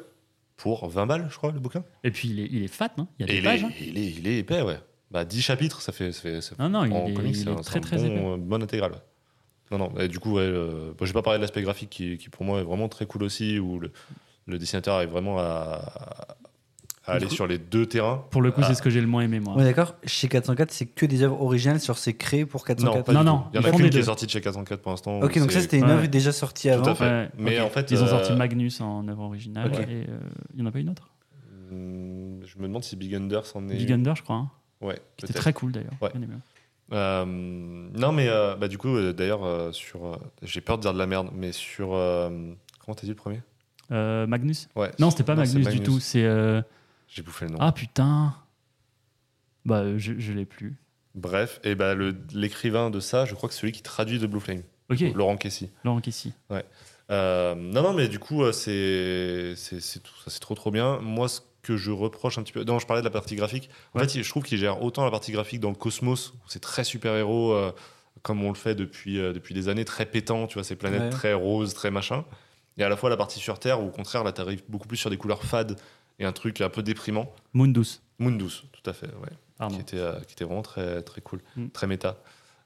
pour 20 balles, je crois, le bouquin.
Et puis il est, il est fat, hein il y a des
il,
pages.
est,
hein.
il, est, il est épais, ouais. Bah, 10 chapitres, ça fait. Ça fait, ça fait-
Non, non, il est-
comics,
il est très, très
bon,
épais.
euh, Bonne intégrale. ouais. Non, non, et du coup, ouais, euh, bon, je vais pas parler de l'aspect graphique qui, qui, pour moi est vraiment très cool aussi, où le, le dessinateur arrive vraiment à, à aller
coup-
sur les deux terrains.
Pour le coup,
Ah.
c'est ce que j'ai le moins aimé, moi.
Ouais, d'accord. Chez 404, c'est que des œuvres originales sur ces créés pour
Non,
404.
pas
Non,
du
non,
tout. Il y en a qu'une qui est sortie de chez 404 pour l'instant.
Ok, donc ça c'était une
Ouais.
œuvre déjà sortie
Tout
avant.
à fait.
Ouais,
Mais en fait,
Ils ont
euh,
sorti Magnus en œuvre originale. Et euh, il n'y en a pas une autre?
Hmm, Je me demande si Big Under s'en est.
Big Under, je crois. hein,
Ouais,
qui était
peut-être.
très cool d'ailleurs.
Ouais. Euh, non, mais euh, bah, du coup, euh, d'ailleurs, sur. J'ai peur de dire de la merde, mais sur. comment t'as dit le premier?
Magnus
Ouais.
Non, c'était pas
Non,
Magnus, du tout. C'est.
J'ai bouffé le nom.
Ah putain Bah, je, je l'ai plus.
Bref, et bah, l'écrivain de ça, je crois que c'est celui qui traduit The Blue Flame,
Ok,
Laurent Kessy.
Laurent Kessy.
Euh, non, non, mais du coup, c'est c'est c'est tout ça, c'est trop trop bien. Moi, ce que je reproche un petit peu, non, je parlais de la partie graphique. En
Ouais.
fait, je trouve qu'il gère autant la partie graphique dans le Cosmos, où c'est très super héros, euh, comme on le fait depuis euh, depuis des années, très pétant, tu vois, ces planètes
Ouais.
très roses, très machin. Et à la fois la partie sur Terre, où au contraire, là, t'arrives beaucoup plus sur des couleurs fades et un truc un peu déprimant.
Mundus.
Mundus, tout à fait, ouais qui était, euh, qui était vraiment très, très cool,
Mm.
très méta.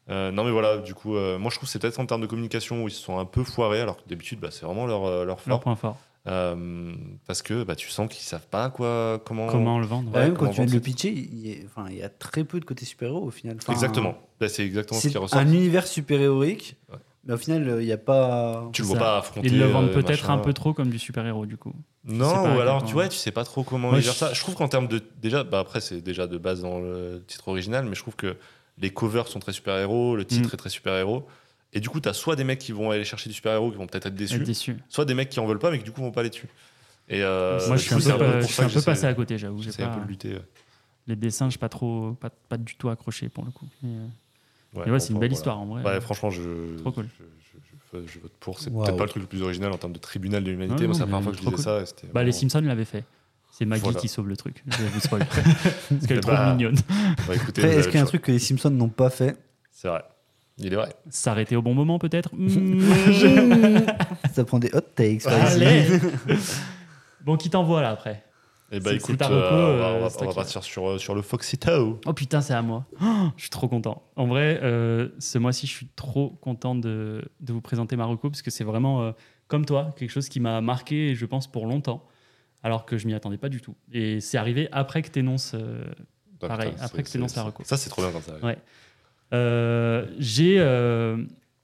Euh, non mais voilà, du coup, euh, moi je trouve que c'est peut-être en termes de communication où ils se sont un peu foirés, alors que d'habitude bah, c'est vraiment leur, leur
point fort.
Euh, parce que bah, tu sens qu'ils savent pas quoi, comment.
Comment le vendre
Ouais,
même quand tu viens de le pitcher, il y, a, enfin, il y a très peu de côté super-héros au final. Enfin,
Exactement. Bah, c'est exactement ce qui ressort.
un univers super-héroïque,
Ouais.
mais au final, euh, il n'y a pas.
Tu le vois
ça.
pas affronter.
Ils le vendent
euh,
peut-être
machin.
un peu trop comme du super-héros, du coup.
Non, ou alors tu vois, tu sais pas trop comment gèrent
je-
ça. Je trouve qu'en termes de. Déjà, bah, après, c'est déjà de base dans le titre original, mais je trouve que les covers sont très super-héros, le titre
Mm.
est très super-héros. Et du coup, tu as soit des mecs qui vont aller chercher du super-héros qui vont peut-être être déçus,
Être
soit des mecs qui en veulent pas mais qui du coup vont pas les dessus. Et euh,
Moi, je suis un peu, je suis un passé à côté, j'avoue. J'ai pas-
un peu de lutter.
Les dessins, je pas trop, pas, pas du tout accroché pour le coup. Et, euh,
Ouais,
c'est une belle
voilà.
histoire en vrai.
Ouais, franchement, je,
Trop cool.
je, je- je- je vote pour. C'est
Waouh.
peut-être pas le truc le plus original en termes de tribunal de l'humanité. Moi, c'est la première
mais
fois que je disais ça.
Bah, les Simpsons l'avaient fait. C'est Maggie
Voilà.
qui sauve le truc. Je vais vous [LAUGHS] spoil. Parce qu'elle est trop
Bah,
mignonne.
Bah,
est-ce qu'il y a un truc que les Simpsons n'ont pas fait.
C'est vrai. Il est vrai.
S'arrêter au bon moment, peut-être [LAUGHS] Hmm,
Ça prend des hot takes. par ici.
Allez [LAUGHS] Bon, qui t'envoie là après?
Et bah écoute, euh,
reco,
on va,
euh,
on va- on partir sur, euh, sur le Foxito.
Oh putain, c'est à moi. Oh, [GASPS] je suis trop content. En vrai, euh, ce mois-ci, je suis trop content de, de vous présenter Marocco parce que c'est vraiment, euh, comme toi, quelque chose qui m'a marqué, je pense, pour longtemps, alors que je m'y attendais pas du tout. Et c'est arrivé après que tu énonces.
Ah,
Pareil,
putain,
après que tu énonces
c'est-
la reco.
Ça, c'est trop bien quand ça arrive.
Ouais. Euh, j'ai. euh,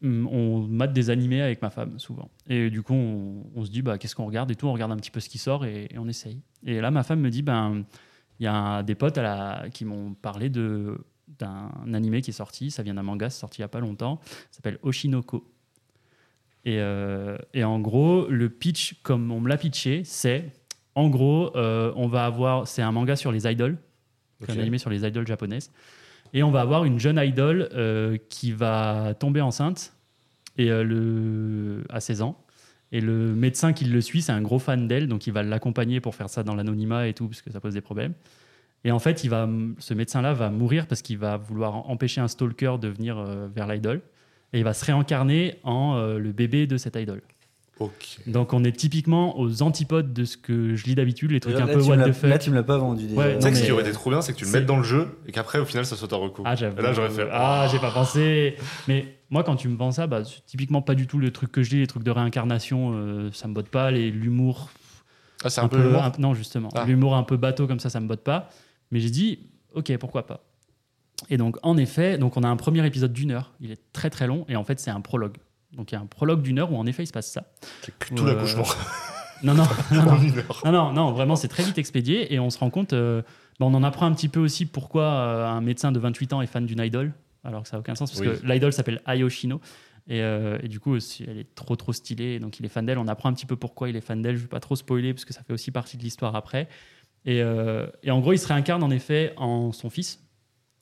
hum, on mate des animés avec ma femme souvent. Et du coup, on, on se dit, bah, qu'est-ce qu'on regarde et tout. On regarde un petit peu ce qui sort et, et on essaye. Et là, ma femme me dit, ben, il y a des potes à la, qui m'ont parlé de d'un animé qui est sorti. Ça vient d'un manga, c'est sorti il y a pas longtemps. Ça s'appelle Oshinoko. Et, euh, et en gros, le pitch, comme on me l'a pitché, c'est en gros, euh, on va avoir. C'est un manga sur les idoles,
Ok.
un animé sur les idoles japonaises. Et on va avoir une jeune idol euh, qui va tomber enceinte et, euh, le... à 16 ans. Et le médecin qui le suit, c'est un gros fan d'elle, donc il va l'accompagner pour faire ça dans l'anonymat et tout, parce que ça pose des problèmes. Et en fait, il va, ce médecin-là va mourir parce qu'il va vouloir empêcher un stalker de venir euh, vers l'idole. Et il va se réincarner en le bébé de cette idole. Donc on est typiquement aux antipodes de ce que je lis d'habitude, les trucs
Là,
un peu what the fuck.
Là, tu me l'as pas vendu déjà.
Ouais,
Tu sais
Non,
que ce qui aurait été trop bien, c'est que tu le mettes dans le jeu et qu'après, au final, ça saute en recours.
Ah, j'avoue.
Là, j'aurais fait.
Ah, j'ai pas pensé. Mais moi, quand tu me vends ça, bah, c'est typiquement pas du tout le truc que je lis, les trucs de réincarnation, euh, ça me botte pas. Les- L'humour,
Ah, c'est un, peu.
un- non, justement.
Ah.
L'humour un peu bateau comme ça, ça me botte pas. Mais j'ai dit, ok, pourquoi pas. Et donc, en effet, donc on a un premier épisode d'une heure. Il est très très long et en fait, c'est un prologue. Donc, il y a un prologue d'une heure où en effet, il se passe ça.
Tout
Euh,
l'accouchement
Non, non, [LAUGHS] non, non. Non, non, non, vraiment, c'est très vite expédié et on se rend compte, euh, bah, on en apprend un petit peu aussi pourquoi euh, un médecin de 28 ans est fan d'une idol, alors que ça n'a aucun sens, parce
Oui.
que l'idol s'appelle Ayoshino. Et, euh, et du coup, elle est trop trop stylée, donc il est fan d'elle. On apprend un petit peu pourquoi il est fan d'elle. Je ne vais pas trop spoiler, parce que ça fait aussi partie de l'histoire après. Et, et en gros, il se réincarne en effet en son fils.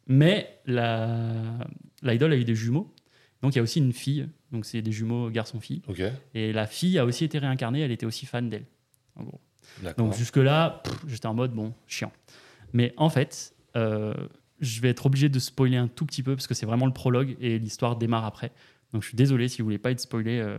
Mais la- l'idol a eu des jumeaux. Donc il y a aussi une fille. Donc c'est des jumeaux garçon-fille. Et la fille a aussi été réincarnée. Elle était aussi fan d'elle. En gros. Donc jusque-là, j'étais en mode, bon, chiant. Mais en fait, euh, je vais être obligé de spoiler un tout petit peu parce que c'est vraiment le prologue et l'histoire démarre après. Donc je suis désolé si vous voulez pas être spoilé. euh,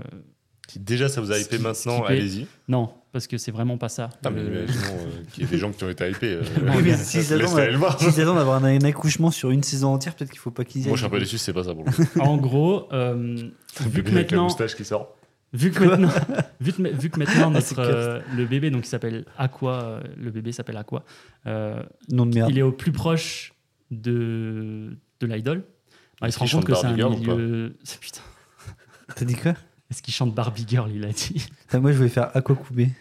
Si déjà ça vous a hypé maintenant,
skipper.
allez-y.
non, parce que c'est vraiment pas ça.
Ah, mais imaginons euh, qu'il y ait des gens qui ont été hypés. euh, [LAUGHS]
Oui, [LAUGHS] mais
s'ils attendent- d'avoir un, un accouchement sur une saison entière, peut-être qu'il faut pas qu'ils y
Moi, je suis un
aillent.
peu déçu, c'est pas ça pour le coup. [LAUGHS]
en gros, euh, vu que
la
maintenant,
moustache qui sort.
vu que maintenant, vu que, vu que maintenant
c'est
notre euh, le bébé donc il s'appelle Aqua, euh, le bébé s'appelle Aqua. euh,
Nom de merde.
il est au plus proche de, de l'idol. Alors, il se rend compte que c'est un milieu. Putain,
T'as dit quoi?
Est-ce qu'il chante Barbie Girl Il a dit.
Putain, [LAUGHS] Moi, je voulais faire Aquacoubé. [LAUGHS]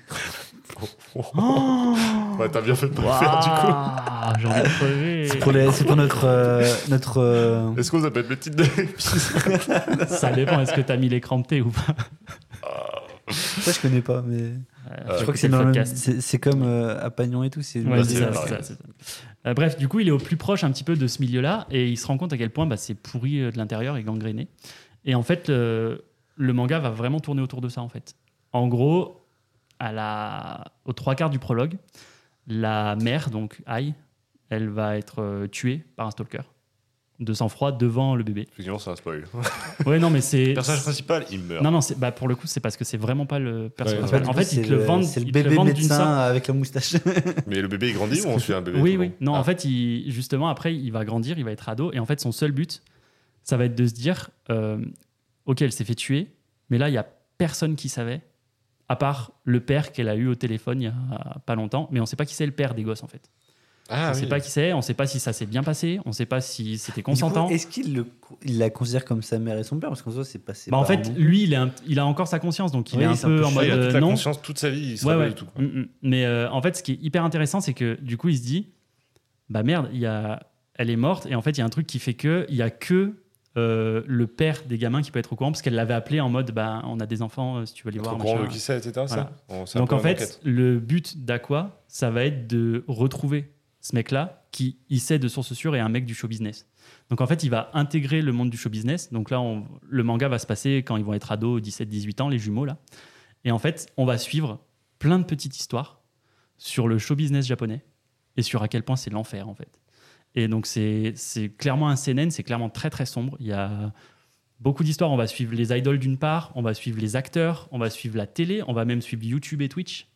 Ouais, t'as bien fait de pas le faire du coup.
J'en ai crevé.
C'est pour, les- c'est pour notre. euh, notre euh,
Est-ce qu'on être le titre de l'épisode?
Ça dépend. Est-ce que t'as mis l'écran T ou pas?
Ça, je connais pas, mais.
Euh,
je crois que
c'est
c'est
le
dans le-
podcast.
c'est c'est comme euh, à Pagnon et tout. C'est
Ouais, c'est ça,
pareil.
c'est ça, c'est ça. Euh, bref, du coup, il est au plus proche un petit peu de ce milieu-là et il se rend compte à quel point bah, c'est pourri euh, de l'intérieur et gangréné. Et en fait, le manga va vraiment tourner autour de ça, en fait. En gros, à la, aux trois quarts du prologue, la mère, donc Ai, elle va être euh, tuée par un stalker de sang-froid devant le bébé.
Effectivement, c'est un spoil. [LAUGHS]
Ouais, non, mais c'est.
Le personnage principal, il meurt.
Non, non, c'est- bah, pour le coup, c'est parce que c'est vraiment pas le personnage
Ouais,
principal. En fait,
c'est
ils te le vendent,
C'est le
ils te le
bébé
vendent d'une
médecin
sorte-
avec la moustache. [LAUGHS]
Mais le bébé, il grandit ou on suit un bébé
Oui,
tout
oui.
long
Non,
Ah.
en fait, il, justement, après, il va grandir, il va être ado. Et en fait, son seul but, ça va être de se dire euh, Ok, elle s'est fait tuer, mais là, il n'y a personne qui savait, à part le père qu'elle a eu au téléphone il y a pas longtemps. Mais on ne sait pas qui c'est le père des gosses, en fait.
Ah,
on ne
oui.
sait pas qui c'est, on ne sait pas si ça s'est bien passé, on ne sait pas si c'était consentant.
Est-ce qu'il il la considère comme sa mère et son père? Parce qu'en soi, c'est pas ses
Bah, en fait, lui, il, est un- il a encore sa conscience, donc il
Oui,
est un peu en mode
il a toute
euh,
la
non.
conscience toute sa vie, il se
Ouais,
rappelle
ouais.
de tout. quoi.
Mm, mm. Mais euh, en fait, ce qui est hyper intéressant, c'est que du coup, il se dit bah merde, il y a... elle est morte, et en fait, il y a un truc qui fait que il y a que euh, le père des gamins qui peut être au courant, parce qu'elle l'avait appelé en mode bah, on a des enfants, euh, si tu veux les voir.
au courant de
machin.
qui c'est, etc.
Voilà. Donc en fait,
enquête.
le but d'Aqua, ça va être de retrouver ce mec-là qui, il sait de source sûre, est un mec du show business. Donc en fait, il va intégrer le monde du show business. Donc là, on- le manga va se passer quand ils vont être ados, 17-18 ans, les jumeaux là. Et en fait, on va suivre plein de petites histoires sur le show business japonais et sur à quel point c'est l'enfer en fait. Et donc c'est clairement un CNN, c'est clairement très très sombre. Il y a beaucoup d'histoires. On va suivre les idoles d'une part, on va suivre les acteurs, on va suivre la télé, on va même suivre YouTube et Twitch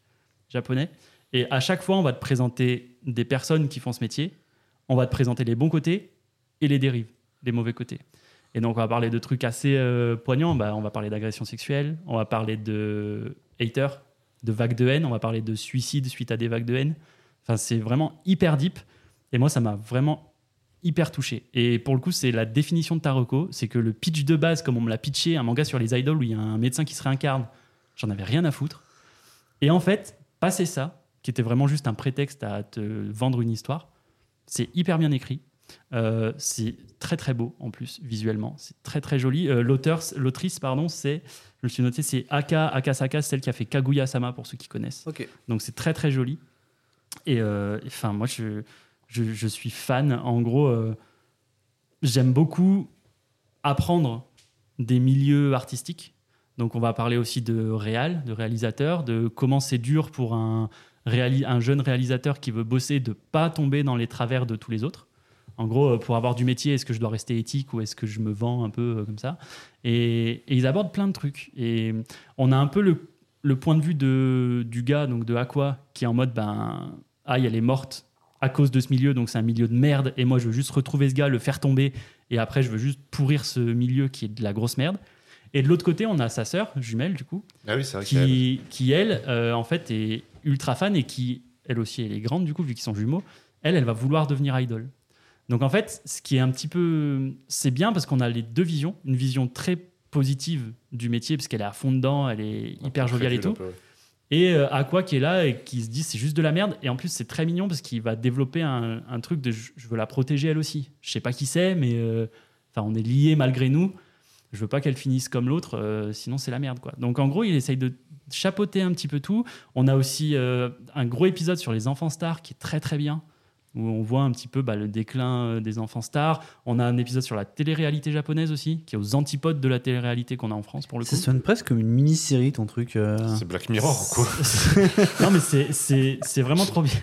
japonais. Et à chaque fois, on va te présenter des personnes qui font ce métier. On va te présenter les bons côtés et les dérives, les mauvais côtés. Et donc, on va parler de trucs assez euh, poignants. Bah, on va parler d'agression sexuelle, on va parler de haters, de vagues de haine, on va parler de suicide suite à des vagues de haine. Enfin, c'est vraiment hyper deep. Et moi, ça m'a vraiment hyper touché. Et pour le coup, c'est la définition de Taroko. C'est que le pitch de base, comme on me l'a pitché, un manga sur les idoles où il y a un médecin qui se réincarne, j'en avais rien à foutre. Et en fait, passer ça, qui était vraiment juste un prétexte à te vendre une histoire, c'est hyper bien écrit. Euh, c'est très très beau en plus visuellement, c'est très très joli. Euh, L'auteur, l'autrice pardon, c'est, je me suis noté, c'est Aka Akasaka, celle qui a fait Kaguya Sama pour ceux qui connaissent. Donc c'est très très joli. Et euh, enfin moi je, je, suis fan. En gros, euh, j'aime beaucoup apprendre des milieux artistiques. Donc, on va parler aussi de réal, de réalisateur, de comment c'est dur pour un, jeune réalisateur qui veut bosser de pas tomber dans les travers de tous les autres. En gros, euh, pour avoir du métier, est-ce que je dois rester éthique ou est-ce que je me vends un peu euh, comme ça? Et, ils abordent plein de trucs. Et on a un peu le, point de vue de, du gars, donc de Aqua, qui est en mode ben, ah, elle est morte à cause de ce milieu, donc c'est un milieu de merde. Et moi, je veux juste retrouver ce gars, le faire tomber. Et après, je veux juste pourrir ce milieu qui est de la grosse merde. Et de l'autre côté, on a sa sœur jumelle, du coup,
Ah oui, vrai qu'il y a-
qui, qui elle, euh, en fait, est ultra fan et qui, elle aussi, elle est grande, du coup, vu qu'ils sont jumeaux. Elle, elle va vouloir devenir idol. Donc, en fait, ce qui est un petit peu. C'est bien parce qu'on a les deux visions. Une vision très positive du métier, parce qu'elle est à fond dedans, elle est hyper joviale et tout.
peu, ouais.
Et euh, Aqua qui est là et qui se dit c'est juste de la merde. Et en plus, c'est très mignon parce qu'il va développer un, truc de je je veux la protéger elle aussi. Je sais pas qui c'est, mais euh, enfin, on est liés malgré nous. Je veux pas qu'elle finisse comme l'autre, euh, sinon c'est la merde quoi. Donc en gros, il essaye de chapeauter un petit peu tout. On a aussi euh, un gros épisode sur les enfants stars qui est très très bien, où on voit un petit peu bah, le déclin euh, des enfants stars. On a un épisode sur la télé-réalité japonaise aussi, qui est aux antipodes de la télé-réalité qu'on a en France pour le coup.
Ça sonne presque comme une mini-série, ton truc. euh.
C'est Black Mirror ou quoi [LAUGHS]
non mais c'est- c'est c'est vraiment trop bien. [LAUGHS]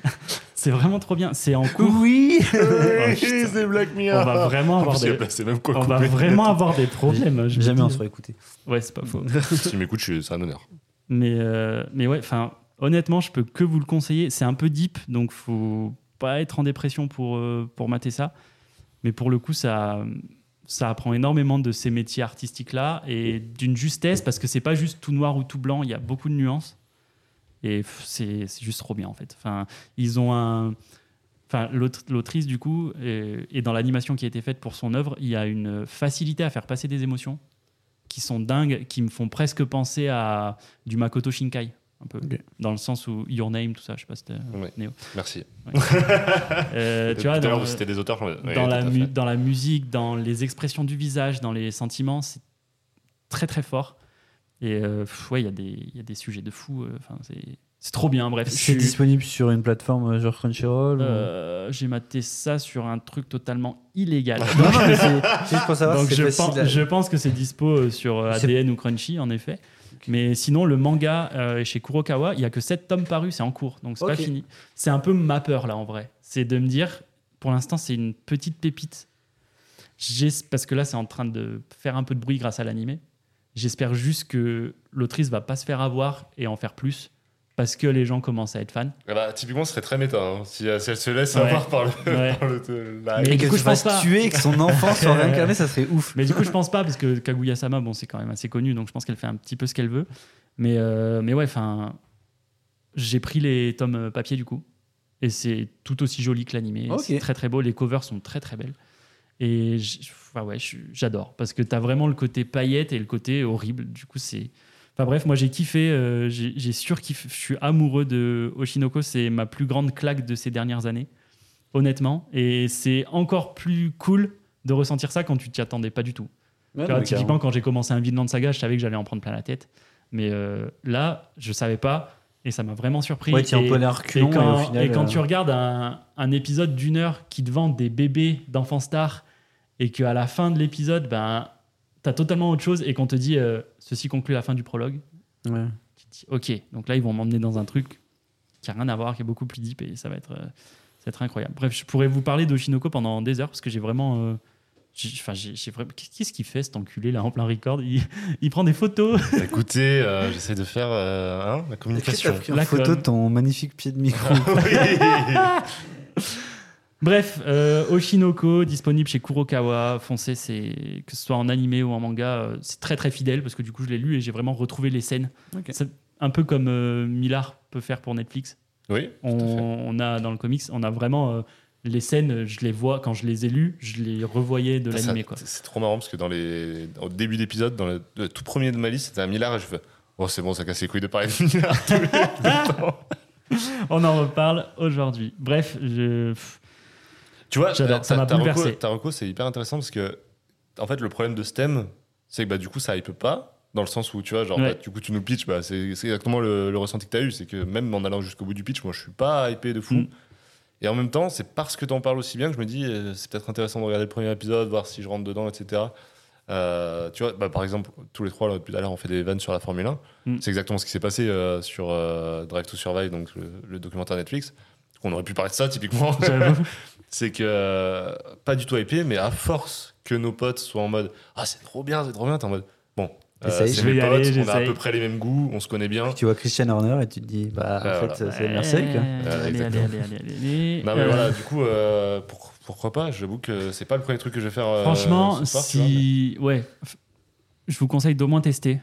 C'est vraiment trop bien. C'est en cours.
Oui [LAUGHS]
putain.
c'est Black Mirror
On va vraiment
En
avoir des,
même quoi
on va vraiment avoir des problèmes. je
Jamais on se fera écouter.
Ouais, c'est pas faux.
si tu m'écoutes, c'est un honneur.
Mais euh, mais ouais, enfin honnêtement, je peux que vous le conseiller. C'est un peu deep, donc faut pas être en dépression pour euh, pour mater ça. Mais pour le coup, ça ça apprend énormément de ces métiers artistiques là et d'une justesse parce que c'est pas juste tout noir ou tout blanc. Il y a beaucoup de nuances. Et c'est juste trop bien en fait. Enfin, ils ont un. Enfin, l'aut- l'autrice, du coup, et dans l'animation qui a été faite pour son œuvre, il y a une facilité à faire passer des émotions qui sont dingues, qui me font presque penser à du Makoto Shinkai, un peu. Dans le sens où Your Name, tout ça, je sais pas si c'était.
Ouais.
Néo.
Merci.
Euh, [LAUGHS] tu vois,
Tout à l'heure,
dans,
c'était des auteurs. ouais,
dans la
à
mu-
fait.
dans la musique, dans les expressions du visage, dans les sentiments, c'est très très fort. Et euh, pff, ouais, il y, a des- il y a des sujets de fou. euh, Enfin, c'est c'est trop bien. Bref,
C'est disponible sur une plateforme euh, genre Crunchyroll ou-
j'ai maté ça sur un truc totalement illégal. [LAUGHS]
Non, non, mais c'est [LAUGHS] c'est juste pour savoir
Donc
si
je
c'est
pense,
à-
je pense que c'est dispo sur
C'est-
ADN ou Crunchy en effet. Mais sinon le manga euh, chez Kurokawa, il y a que 7 tomes parus, c'est en cours, donc c'est
Ok.
pas fini. C'est un peu ma peur là en vrai, c'est de me dire pour l'instant c'est une petite pépite. Parce que là c'est en train de faire un peu de bruit grâce à l'animé. J'espère juste que l'autrice va pas se faire avoir et en faire plus parce que les gens commencent à être fans.
Ah bah, typiquement, ce serait très méta hein, si, euh, si elle se laisse
Ouais.
avoir par le.
Ouais. [LAUGHS]
par le- la-
Mais
Et
du
que
coup, je pense pas.
tuer que son enfant [LAUGHS] soit réincarné, ça serait ouf.
Mais du coup, je pense pas, parce que Kaguya-sama, bon, c'est quand même assez connu, donc je pense qu'elle fait un petit peu ce qu'elle veut. Mais, euh, mais ouais, enfin, j'ai pris les tomes euh, papier du coup, et c'est tout aussi joli que l'animé.
Ok.
C'est très très beau, les covers sont très très belles. Et j'- enfin, ouais, j'adore, parce que t'as vraiment le côté paillette et le côté horrible. Du coup, c'est. Enfin bref, moi j'ai kiffé, euh, j'ai surkiffé, je suis amoureux de Oshinoko, c'est ma plus grande claque de ces dernières années, honnêtement. Et c'est encore plus cool de ressentir ça quand tu t'y attendais pas du tout. Tu vois, typiquement, quand j'ai commencé un Vinland Saga, je savais que j'allais en prendre plein la tête. Mais euh, là, je savais pas et ça m'a vraiment surpris.
Ouais,
et,
un peu
et quand,
au final.
et quand
euh,
tu regardes un, un épisode d'une heure qui te vend des bébés d'enfants stars et qu'à la fin de l'épisode, ben, tu as totalement autre chose et qu'on te dit euh, ceci conclut la fin du prologue,
ouais.
tu te dis ok, donc là ils vont m'emmener dans un truc qui a rien à voir, qui est beaucoup plus deep et ça va être, euh, ça va être incroyable. Bref, je pourrais vous parler d'Oshinoko pendant des heures parce que j'ai vraiment. euh, j'ai- Enfin, j'ai j'ai vraiment. Qu'est-ce qu'il fait cet enculé là en plein record? Il, il prend des photos.
Écoutez, euh, j'essaie de faire euh, hein, la communication.
t'as pris
La
photo de ton magnifique pied de micro? [LAUGHS] [LAUGHS]
Bref, euh, Oshinoko, disponible chez Kurokawa. Foncez, c'est que ce soit en animé ou en manga, euh, c'est très très fidèle parce que du coup je l'ai lu et j'ai vraiment retrouvé les scènes. C'est un peu comme euh, Millard peut faire pour Netflix.
Oui,
On, on a dans le comics, on a vraiment euh, les scènes, je les vois quand je les ai lues, je les revoyais de
Ça,
l'animé.
C'est trop marrant parce que dans les, au début d'épisode, dans le, le tout premier de ma liste, c'était un Millard et je fais Oh, c'est bon, ça casse les couilles de parler de Millard [LAUGHS] tous les temps.
On en reparle aujourd'hui. Bref, je. pff,
Tu vois,
ça m'a bouleversé.
Ta reco, c'est hyper intéressant parce que, en fait, le problème de STEM, c'est que bah, du coup, ça hype pas. Dans le sens où, tu vois, genre,
Ouais.
bah, du coup, tu nous pitches, bah, c'est exactement le, le ressenti que tu as eu. C'est que même en allant jusqu'au bout du pitch, moi, je suis pas hypé de fou.
Mm.
Et en même temps, c'est parce que tu en parles aussi bien que je me dis, euh, c'est peut-être intéressant de regarder le premier épisode, voir si je rentre dedans, etc. Euh, tu vois, bah, par exemple, tous les trois, là, depuis tout à l'heure, on fait des vannes sur la Formule 1.
Mm.
C'est exactement ce qui s'est passé euh, sur Drive to Survive, donc le, le documentaire Netflix. On aurait pu parler de ça, typiquement. [LAUGHS] [LAUGHS] C'est que, euh, pas du tout hypé, mais à force que nos potes soient en mode Ah, c'est trop bien, c'est trop bien, t'es en mode Bon, euh, c'est
Je vais
mes potes,
aller,
on a à peu près les mêmes goûts, on se connaît bien.
Tu vois Christian Horner et tu te dis, bah,
Ah,
en fait,
voilà.
c'est Marseille.
Euh, allez, allez, allez, allez, allez, allez.
Non, mais
Euh,
voilà, du coup, euh, pour- pourquoi pas J'avoue que c'est pas le premier truc que je vais faire. euh,
Franchement,
ce soir, tu vois, mais-
si. Ouais. Je vous conseille d'au moins tester.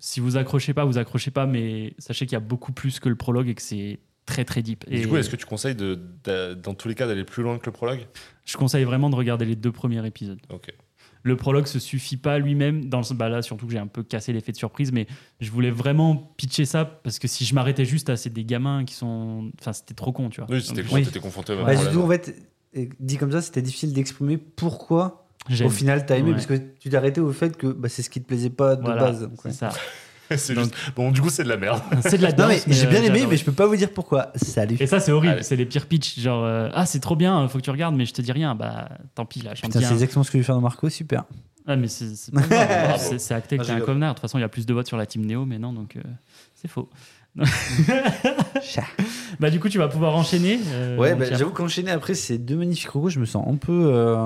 Si vous accrochez pas, vous accrochez pas, mais sachez qu'il y a beaucoup plus que le prologue et que c'est très très deep.
Et Du coup, est-ce que tu conseilles, de, de- dans tous les cas, d'aller plus loin que le prologue?
Je conseille vraiment de regarder les deux premiers épisodes.
Ok.
Le prologue se suffit pas lui-même dans le bah là surtout que j'ai un peu cassé l'effet de surprise mais je voulais vraiment pitcher ça parce que si je m'arrêtais juste à c'est des gamins qui sont enfin c'était trop con tu vois.
Oui, c'était con,
Oui.
t'étais confronté
Bah, surtout, en fait, dit comme ça, c'était difficile d'exprimer pourquoi, au final, t'as aimé,
Ouais.
parce que tu t'es arrêté au fait que bah, c'est ce qui te plaisait pas de
Voilà,
base. donc, ouais.
c'est ça. [LAUGHS] [LAUGHS]
c'est
Donc-
juste. Bon, du coup, c'est de la merde. [LAUGHS]
C'est de la
Non,
danse.
mais j'ai bien
euh,
aimé, mais je peux pas vous dire pourquoi. Salut.
Et ça c'est horrible,
Allez.
c'est les pires pitchs genre euh, ah c'est trop bien, faut que tu regardes mais je te dis rien bah tant pis là, j'en
Putain,
dis
c'est
un.
exactement ce que je vais faire dans Marco, super.
Ah mais c'est c'est pas grave,
Bravo. [LAUGHS]
c'est c'est acté que
Ah,
t'es un connard. De toute façon il y a plus de votes sur la team Néo mais non donc euh, c'est faux. Bah du coup tu vas pouvoir enchaîner. euh,
Ouais, bah, j'avoue qu'enchaîner après ces deux magnifiques recos, je me sens un peu, euh,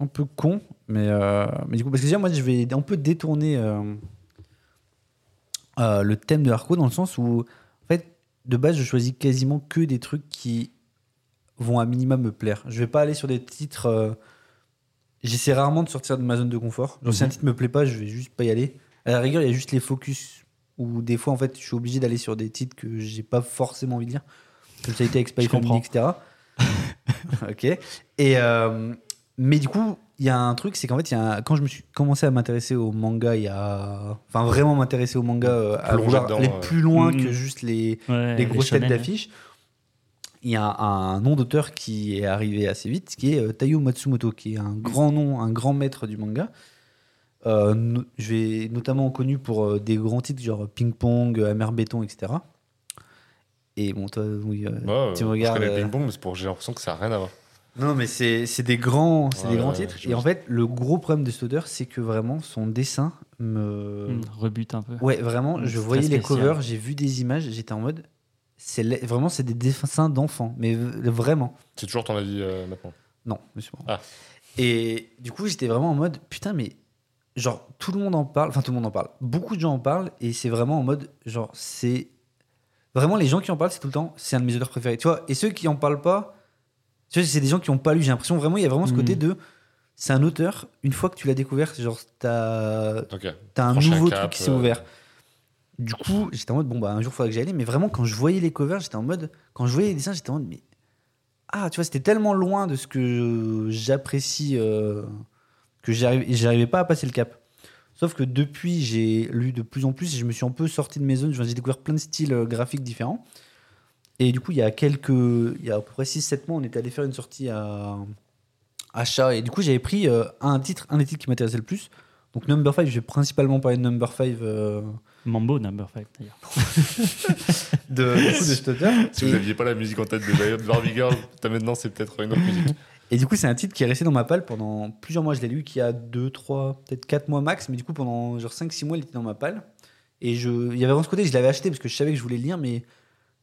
un peu con. Mais, euh, mais du coup, parce que déjà, moi, je vais un peu détourner euh, le thème de Arco dans le sens où, en fait, de base, je choisis quasiment que des trucs qui vont à minima me plaire. Je vais pas aller sur des titres. euh, J'essaie rarement de sortir de ma zone de confort. Genre, si un
Mhm.
titre me plaît pas, je vais juste pas y aller. À la rigueur, il y a juste les focus où des fois, en fait, je suis obligé d'aller sur des titres que j'ai pas forcément envie de lire. Comme ça a été avec Spy
Je
Family,
comprends.
etc. [LAUGHS] ok. Et, euh, mais du coup, il y a un truc, c'est qu'en fait, il y a un- quand je me suis commencé à m'intéresser au manga, il y a. Enfin, vraiment m'intéresser au manga, euh, à vouloir aller plus loin
Mhm.
que juste les,
Ouais,
les grosses têtes
shonen,
d'affiche. Il y a un nom d'auteur qui est arrivé assez vite, qui est euh, Taiyo Matsumoto, qui est un grand nom, un grand maître du manga. Euh, no- je vais notamment connu pour euh, des grands titres genre Ping Pong, euh, Amer Béton, etc. Et bon, toi, oui, euh,
Ouais,
tu
euh,
regardes.
Je connais le
euh,
ping-pong, mais pour j'ai l'impression que ça n'a rien à voir.
Non, mais c'est c'est des grands, c'est
Ouais,
des grands
ouais,
titres. Et en fait, le gros problème de auteur, c'est que vraiment son dessin me.
Hum, rebute un peu.
Ouais, vraiment,
Mm,
je voyais les
spécial.
covers, j'ai vu des images, j'étais en mode. c'est la- Vraiment, c'est des dessins d'enfants, mais vraiment.
C'est toujours ton avis euh, maintenant?
Non, monsieur.
Ah.
Et du coup, j'étais vraiment en mode putain, mais genre tout le monde en parle, enfin tout le monde en parle, beaucoup de gens en parlent, et c'est vraiment en mode genre c'est vraiment les gens qui en parlent, c'est tout le temps, c'est un de mes auteurs préférés, tu vois. Et ceux qui en parlent pas, tu vois, c'est des gens qui ont pas lu. J'ai l'impression vraiment, il y a vraiment ce côté de c'est un auteur. Une fois que tu l'as découvert, genre t'as
Ok.
t'as un nouveau
cap,
truc qui s'est
euh.
ouvert. Du coup, j'étais en mode, bon, bah, un jour, il faudrait que j'y aille. Mais vraiment, quand je voyais les covers, j'étais en mode, quand je voyais les dessins, j'étais en mode, mais. Ah, tu vois, c'était tellement loin de ce que j'apprécie euh, que j'arrivais pas à passer le cap. Sauf que depuis, j'ai lu de plus en plus et je me suis un peu sorti de mes zones. J'ai découvert plein de styles euh, graphiques différents. Et du coup, il y a quelques. Il y a à peu près 6-7 mois, on était allé faire une sortie à achat. Et du coup, j'avais pris euh, un titre, un des titres qui m'intéressait le plus. Donc, Number 5, je vais principalement parler de Number 5 euh,
Mambo number 5 d'ailleurs. [LAUGHS]
de, de.
Si
Et-
vous n'aviez pas la musique en tête de Barbie Girl, t'as maintenant c'est peut-être une autre musique.
Et du coup, c'est un titre qui est resté dans ma palle pendant plusieurs mois. Je l'ai lu qui a 2, 3, peut-être 4 mois max. Mais du coup, pendant genre 5-6 mois, il était dans ma palle. Et je... il y avait vraiment ce côté, je l'avais acheté parce que je savais que je voulais le lire. Mais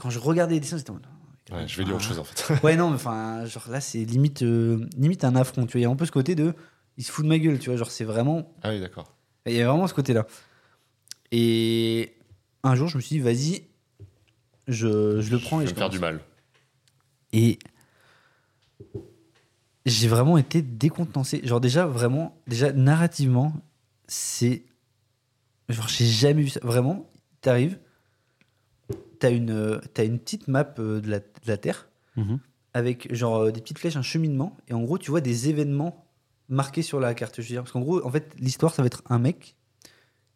quand je regardais les dessins, en mode.
Ouais, je vais lire autre chose en fait.
Ouais, non, mais enfin, genre là, c'est limite, euh, limite un affront. Tu vois, il y a un peu ce côté de. Il se fout de ma gueule, tu vois. Genre, c'est vraiment.
Ah oui, d'accord.
Il y a vraiment ce côté-là. Et un jour, je me suis dit, vas-y, je, je le prends
Je
et je
me faire du mal.
Et j'ai vraiment été décontenancé. Genre déjà, vraiment, déjà narrativement, c'est... Genre j'ai jamais vu ça. Vraiment, t'arrives, t'as une, euh, t'as une petite map euh, de la, de la Terre
Mhm.
avec genre euh, des petites flèches, un cheminement, et en gros, tu vois des événements marqués sur la carte. Je veux dire, parce qu'en gros, en fait, l'histoire, ça va être un mec,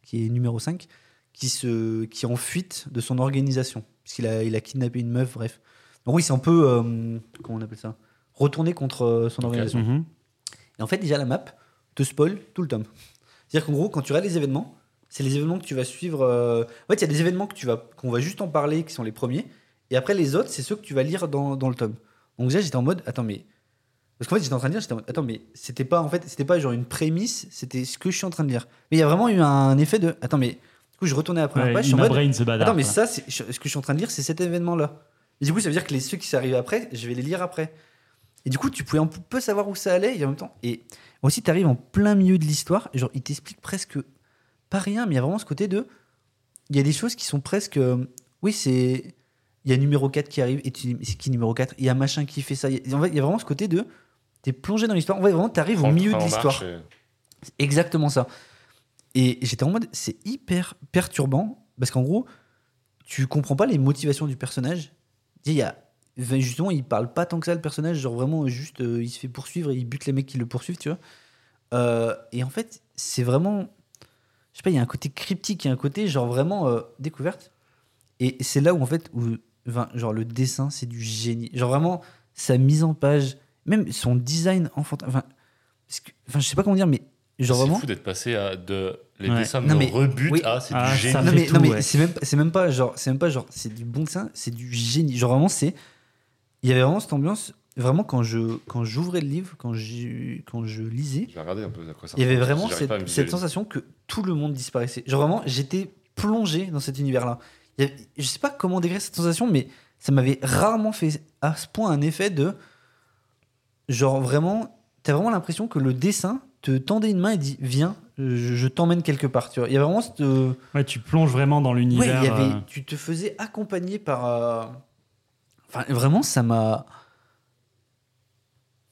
qui est numéro 5, qui, se, qui est en fuite de son organisation. Parce qu'il a, il a kidnappé une meuf, bref. Donc oui, c'est un peu, euh, comment on appelle ça Retourner contre euh, son organisation.
Mhm.
Et en fait, déjà, la map te spoil tout le tome. C'est-à-dire qu'en gros, quand tu regardes les événements, c'est les événements que tu vas suivre. euh, En fait, il y a des événements que tu vas, qu'on va juste en parler, qui sont les premiers. Et après, les autres, c'est ceux que tu vas lire dans, dans le tome. Donc déjà, j'étais en mode, attends, mais. Parce qu'en fait, j'étais en train de dire, j'étais en mode, attends, mais c'était pas, en fait, c'était pas genre une prémisse, c'était ce que je suis en train de dire. Mais il y a vraiment eu un effet de, attends, mais. Du coup, je retournais à la première
Ouais,
page, je suis en mode,
Brain
attends, mais
quoi.
ça, c'est- ce que je suis en train de dire, c'est cet événement-là. Et du coup, ça veut dire que les ceux qui s'arrivent après, je vais les lire après. Et du coup, tu pouvais un peu savoir où ça allait, et en même temps. Et aussi, tu arrives en plein milieu de l'histoire, et genre, il t'explique presque pas rien, mais il y a vraiment ce côté de. Il y a des choses qui sont presque. euh, Oui, c'est. Il y a numéro 4 qui arrive, et tu c'est qui numéro 4 Il y a machin qui fait ça. Il y a- En fait, il y a vraiment ce côté de. T'es plongé dans l'histoire. En fait, vraiment, t'arrives au milieu de l'histoire.
et-
C'est exactement ça. Et j'étais en mode, c'est hyper perturbant parce qu'en gros, tu comprends pas les motivations du personnage. Il y a, enfin, justement, il parle pas tant que ça le personnage, genre vraiment juste, euh, il se fait poursuivre et il bute les mecs qui le poursuivent, tu vois. Euh, et en fait, c'est vraiment, je sais pas, il y a un côté cryptique, il y a un côté genre vraiment euh, découverte. Et c'est là où en fait, où, enfin, genre le dessin, c'est du génie. Genre vraiment, sa mise en page, même son design enfantin. Enfin, parce que- enfin, je sais pas comment dire, mais genre
C'est
vraiment.
fou d'être passé à de les
Ouais.
dessins
Non,
me
mais-
rebutent
oui.
à c'est
Ah,
du génie.
Non mais, non, mais
ouais.
c'est même pas- c'est même pas genre c'est même pas genre c'est du bon dessin c'est du génie genre vraiment c'est il y avait vraiment cette ambiance vraiment quand je quand j'ouvrais le livre quand je quand je lisais
Je un peu
il y avait vraiment cette, sensation que tout le monde disparaissait genre vraiment j'étais plongé dans cet univers là je sais pas comment décrire cette sensation mais ça m'avait rarement fait à ce point un effet de genre vraiment t'as vraiment l'impression que le dessin te tendait une main et dit viens je, je t'emmène quelque part tu vois il y avait vraiment cette
Ouais, tu plonges vraiment dans l'univers. euh,
tu te faisais accompagner par. euh, Enfin, vraiment, ça m'a.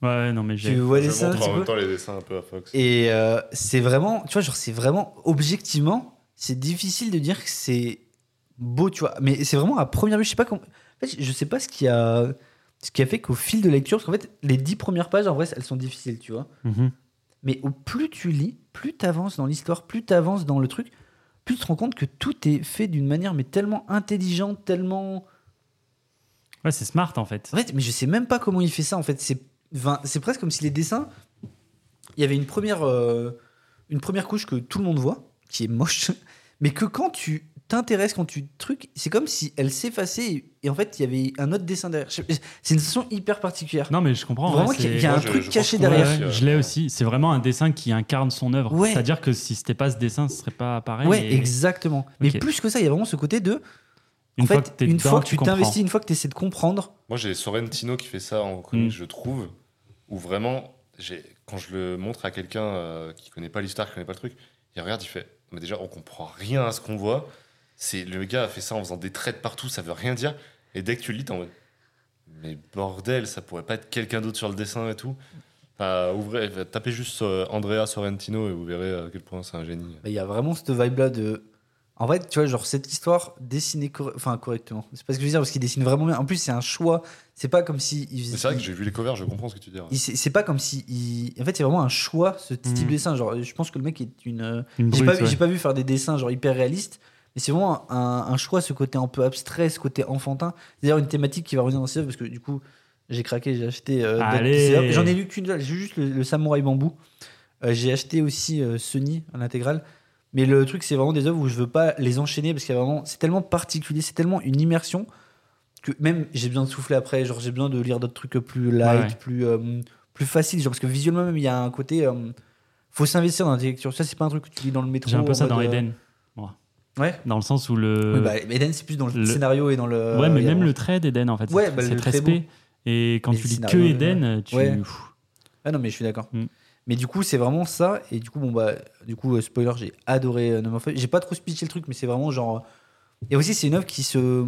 Ouais, non, mais
Tu
j'ai.
vois
Je montre
petit
en même
peu
temps les dessins un peu à Fox.
Et euh, c'est vraiment. Tu vois, genre, c'est vraiment. Objectivement, c'est difficile de dire que c'est beau, tu vois. Mais c'est vraiment à première vue. Je sais pas comment. En fait, je sais pas ce qui a. Ce qui a fait qu'au fil de lecture, parce qu'en fait, les dix premières pages, en vrai, elles sont difficiles, tu vois.
Mhm.
Mais au plus tu lis, plus tu avances dans l'histoire, plus tu avances dans le truc, plus tu te rends compte que tout est fait d'une manière mais tellement intelligente, tellement
Ouais, c'est smart en fait.
En fait, mais je sais même pas comment il fait ça. En fait, c'est, enfin, c'est presque comme si les dessins, il y avait une première, euh, une première couche que tout le monde voit, qui est moche, [LAUGHS] mais que quand tu t'intéresses, quand tu trucs, c'est comme si elle s'effaçait et, et en fait, il y avait un autre dessin derrière. C'est une sensation hyper particulière.
Non, mais je comprends.
Vraiment
ouais,
qu'il y a-
c'est-
il y a
Moi,
un
je-
truc
je
caché derrière.
Ouais, je l'ai aussi. C'est vraiment un dessin qui incarne son œuvre.
Ouais.
C'est-à-dire que si c'était pas ce dessin, ce serait pas pareil.
Ouais,
et
exactement. Mais plus que ça, il y a vraiment ce côté de.
Une
en
fois
fait,
que t'es
une
dedans,
fois que
tu
t'investis, une fois que tu essaies de comprendre,
Moi, j'ai Sorrentino qui fait ça en comics,
Mm.
je trouve, où vraiment, quand je le montre à quelqu'un euh, qui connaît pas l'histoire, qui connaît pas le truc, il regarde, il fait Mais déjà, on comprend rien à ce qu'on voit. C'est Le gars a fait ça en faisant des traits partout, ça veut rien dire. Et dès que tu le lis, t'es en Mais bordel, ça pourrait pas être quelqu'un d'autre sur le dessin et tout. Tapez juste euh, Andrea Sorrentino et vous verrez à quel point c'est un génie.
Il y a vraiment cette vibe-là de. En fait, tu vois, genre, cette histoire dessinée corre- enfin, correctement. C'est pas ce que je veux dire, parce qu'il dessine vraiment bien. En plus, c'est un choix. C'est pas comme si. il-
c'est vrai que j'ai vu les covers, je comprends ce que tu dis. ouais.
c'est pas comme si. il- En fait, c'est vraiment un choix, ce type
Mhm.
de dessin. Genre, je pense que le mec est une.
Une
J'ai pas, vu-
ouais.
j'ai pas vu faire des dessins genre hyper réalistes, mais c'est vraiment un, un choix, ce côté un peu abstrait, ce côté enfantin. C'est d'ailleurs une thématique qui va revenir dans œuvre, parce que du coup, j'ai craqué, j'ai acheté. euh. J'en ai lu qu'une seule, j'ai juste le, le Samouraï Bambou. Euh, j'ai acheté aussi euh, Sony en intégrale. Mais le truc, c'est vraiment des œuvres où je veux pas les enchaîner parce qu'il y a vraiment. C'est tellement particulier, c'est tellement une immersion que même j'ai besoin de souffler après. Genre, j'ai besoin de lire d'autres trucs plus light,
Ouais, ouais.
plus, euh, plus facile. Genre, parce que visuellement, même, il y a un côté. euh, faut s'investir dans la lecture. Ça, c'est pas un truc que tu lis dans le métro.
J'ai un peu ça dans
mode, euh,
Eden.
Ouais.
Dans le sens où le.
Oui, bah, Eden, c'est plus dans le,
le-
scénario et dans le.
ouais, mais
a
même le trait d'Eden en fait.
Ouais,
c'est
bah,
c'est
le
très spé. Et quand
Mais
tu lis que Eden, tu.
Ouais. Ah non, mais je suis d'accord.
Mm.
Mais du coup, c'est vraiment ça. Et du coup, bon, bah, du coup, euh, spoiler, j'ai adoré euh, No More. J'ai pas trop speeché le truc, mais c'est vraiment genre. euh, Et aussi, c'est une œuvre qui se.